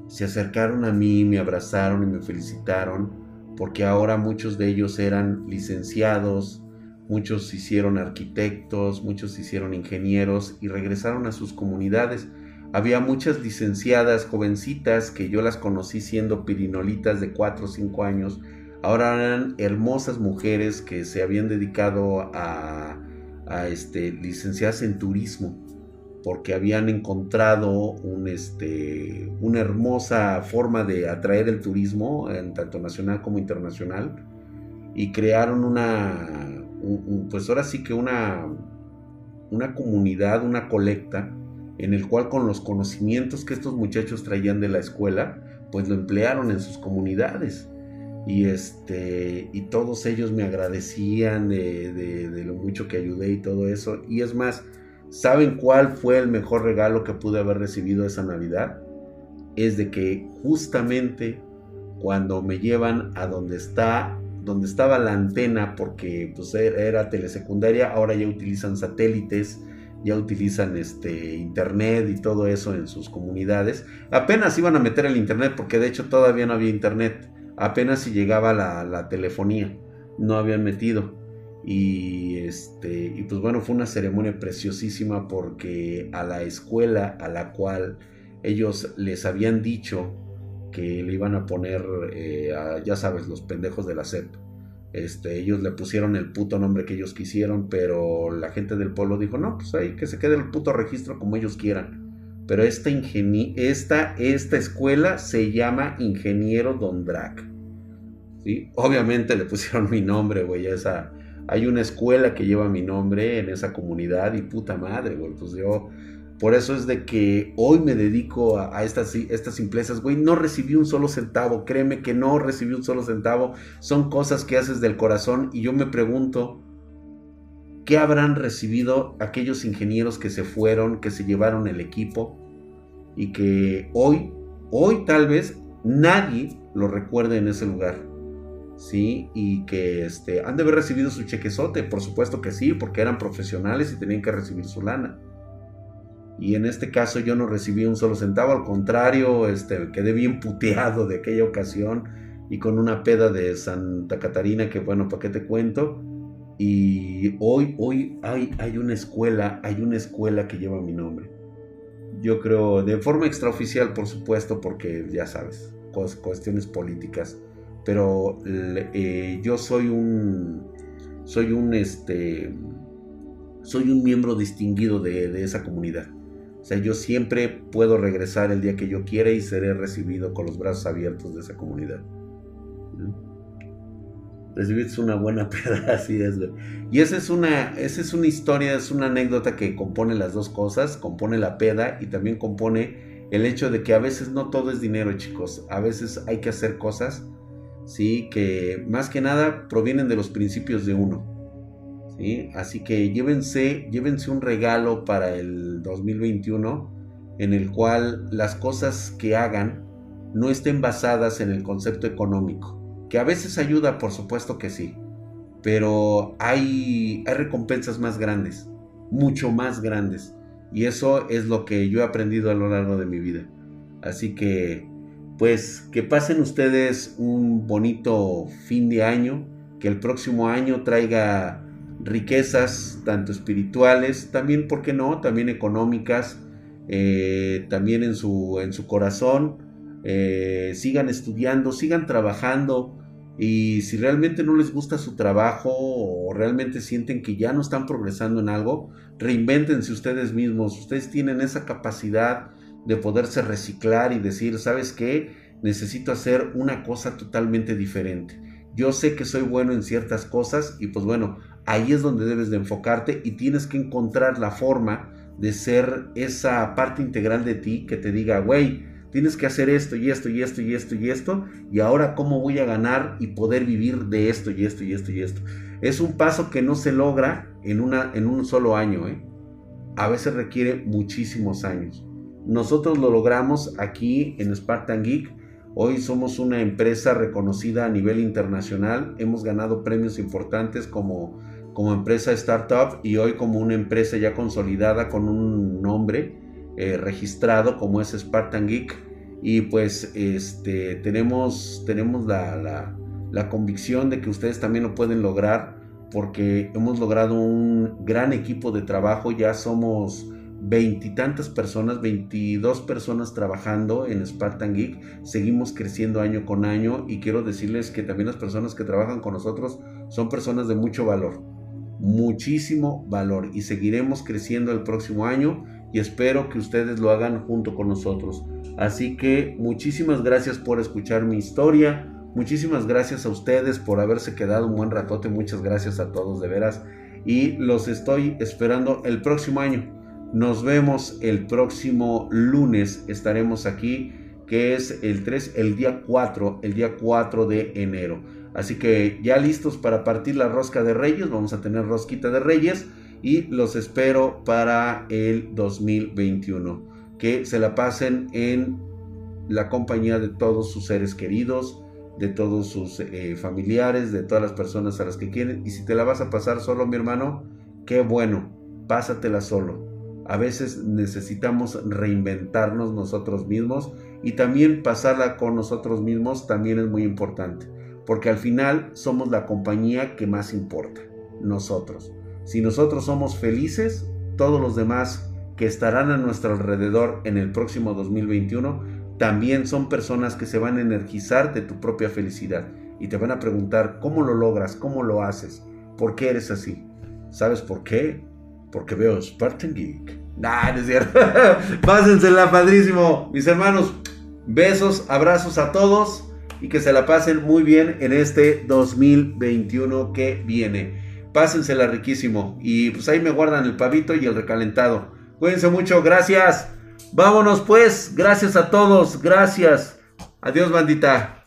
se acercaron a mí, me abrazaron y me felicitaron, porque ahora muchos de ellos eran licenciados, muchos se hicieron arquitectos, muchos se hicieron ingenieros y regresaron a sus comunidades. Había muchas licenciadas jovencitas que yo las conocí siendo pirinolitas de 4 o 5 años. Ahora eran hermosas mujeres que se habían dedicado a, a este, licenciarse en turismo porque habían encontrado un, este, una hermosa forma de atraer el turismo, en tanto nacional como internacional, y crearon una, pues ahora sí que una, una comunidad, una colecta, en el cual con los conocimientos que estos muchachos traían de la escuela, pues lo emplearon en sus comunidades. Y, este, y todos ellos me agradecían de, de lo mucho que ayudé y todo eso. Y es más, ¿Saben cuál fue el mejor regalo que pude haber recibido esa Navidad? es de que justamente cuando me llevan a donde está donde estaba la antena porque pues era telesecundaria ahora ya utilizan satélites ya utilizan este internet y todo eso en sus comunidades. Apenas iban a meter el internet porque de hecho todavía no había internet. Apenas si llegaba la, la telefonía no habían metido y este y pues bueno fue una ceremonia preciosísima porque a la escuela a la cual ellos les habían dicho que le iban a poner, eh, ya sabes, los pendejos de la SEP. Este, ellos le pusieron el puto nombre que ellos quisieron, pero la gente del pueblo dijo, no, pues ahí que se quede el puto registro como ellos quieran. Pero esta, esta, esta escuela se llama Ingeniero Don Drac. ¿Sí? Obviamente le pusieron mi nombre, güey, esa... Hay una escuela que lleva mi nombre en esa comunidad y puta madre, güey. Pues yo por eso es de que hoy me dedico a, estas, estas simplezas, güey. No recibí un solo centavo, créeme que no recibí un solo centavo. Son cosas que haces del corazón y yo me pregunto, ¿qué habrán recibido aquellos ingenieros que se fueron, que se llevaron el equipo y que hoy, hoy tal vez nadie lo recuerde en ese lugar? ¿Sí? Y que este, han de haber recibido su chequezote, por supuesto que sí, porque eran profesionales y tenían que recibir su lana y en este caso yo no recibí un solo centavo, al contrario, este, quedé bien puteado de aquella ocasión y con una peda de Santa Catarina que bueno, ¿para qué te cuento? Y hoy, hoy hay, hay una escuela, hay una escuela que lleva mi nombre. Yo creo, de forma extraoficial, por supuesto, porque ya sabes, cuestiones políticas. Pero eh, yo soy un, soy un, este, soy un miembro distinguido de, de esa comunidad. O sea, yo siempre puedo regresar el día que yo quiera y seré recibido con los brazos abiertos de esa comunidad. Recibirse una buena <laughs> peda, así es, Y esa es una, esa es una historia, es una anécdota que compone las dos cosas, compone la peda y también compone el hecho de que a veces no todo es dinero, chicos. A veces hay que hacer cosas, sí, que más que nada provienen de los principios de uno. Así que llévense, llévense un regalo para el 2021 en el cual las cosas que hagan no estén basadas en el concepto económico, que a veces ayuda, por supuesto que sí, pero hay, hay recompensas más grandes, mucho más grandes, y eso es lo que yo he aprendido a lo largo de mi vida. Así que, pues, que pasen ustedes un bonito fin de año, que el próximo año traiga riquezas tanto espirituales, también, ¿por qué no? También económicas, eh, también en su, en su corazón. Eh, sigan estudiando, sigan trabajando y si realmente no les gusta su trabajo o realmente sienten que ya no están progresando en algo, reinvéntense ustedes mismos. Ustedes tienen esa capacidad de poderse reciclar y decir, ¿sabes qué? Necesito hacer una cosa totalmente diferente. Yo sé que soy bueno en ciertas cosas y pues bueno, ahí es donde debes de enfocarte y tienes que encontrar la forma de ser esa parte integral de ti que te diga, güey, tienes que hacer esto y esto y esto y esto y esto y ahora cómo voy a ganar y poder vivir de esto y esto y esto y esto. Es un paso que no se logra en, una, en un solo año, ¿eh? a veces requiere muchísimos años. Nosotros lo logramos aquí en Spartan Geek. Hoy somos una empresa reconocida a nivel internacional. Hemos ganado premios importantes como como empresa startup y hoy como una empresa ya consolidada con un nombre eh, registrado como es Spartan Geek. Y pues este, tenemos, tenemos la, la convicción de que ustedes también lo pueden lograr porque hemos logrado un gran equipo de trabajo, ya somos veintitantas personas, 22 personas trabajando en Spartan Geek, seguimos creciendo año con año y quiero decirles que también las personas que trabajan con nosotros son personas de mucho valor muchísimo valor y seguiremos creciendo el próximo año y espero que ustedes lo hagan junto con nosotros. Así que muchísimas gracias por escuchar mi historia. Muchísimas gracias a ustedes por haberse quedado un buen ratote. Muchas gracias a todos de veras. Y los estoy esperando el próximo año. Nos vemos el próximo lunes. Estaremos aquí, que es el 3, el día 4, el día 4 de enero. Así que ya listos para partir la rosca de reyes, vamos a tener rosquita de reyes y los espero para el 2021. Que se la pasen en la compañía de todos sus seres queridos, de todos sus eh, familiares, de todas las personas a las que quieren. Y si te la vas a pasar solo, mi hermano, qué bueno, pásatela solo. A veces necesitamos reinventarnos nosotros mismos y también pasarla con nosotros mismos también es muy importante, porque al final somos la compañía que más importa, nosotros. Si nosotros somos felices, todos los demás que estarán a nuestro alrededor en el próximo 2021 también son personas que se van a energizar de tu propia felicidad y te van a preguntar cómo lo logras, cómo lo haces, por qué eres así. ¿Sabes por qué? Porque veo Spartan Geek. Nah, no es cierto. <laughs> Pásensela padrísimo, mis hermanos. Besos, abrazos a todos y que se la pasen muy bien en este 2021 que viene. Pásensela riquísimo y pues ahí me guardan el pavito y el recalentado. Cuídense mucho, gracias. Vámonos pues, gracias a todos, gracias. Adiós bandita.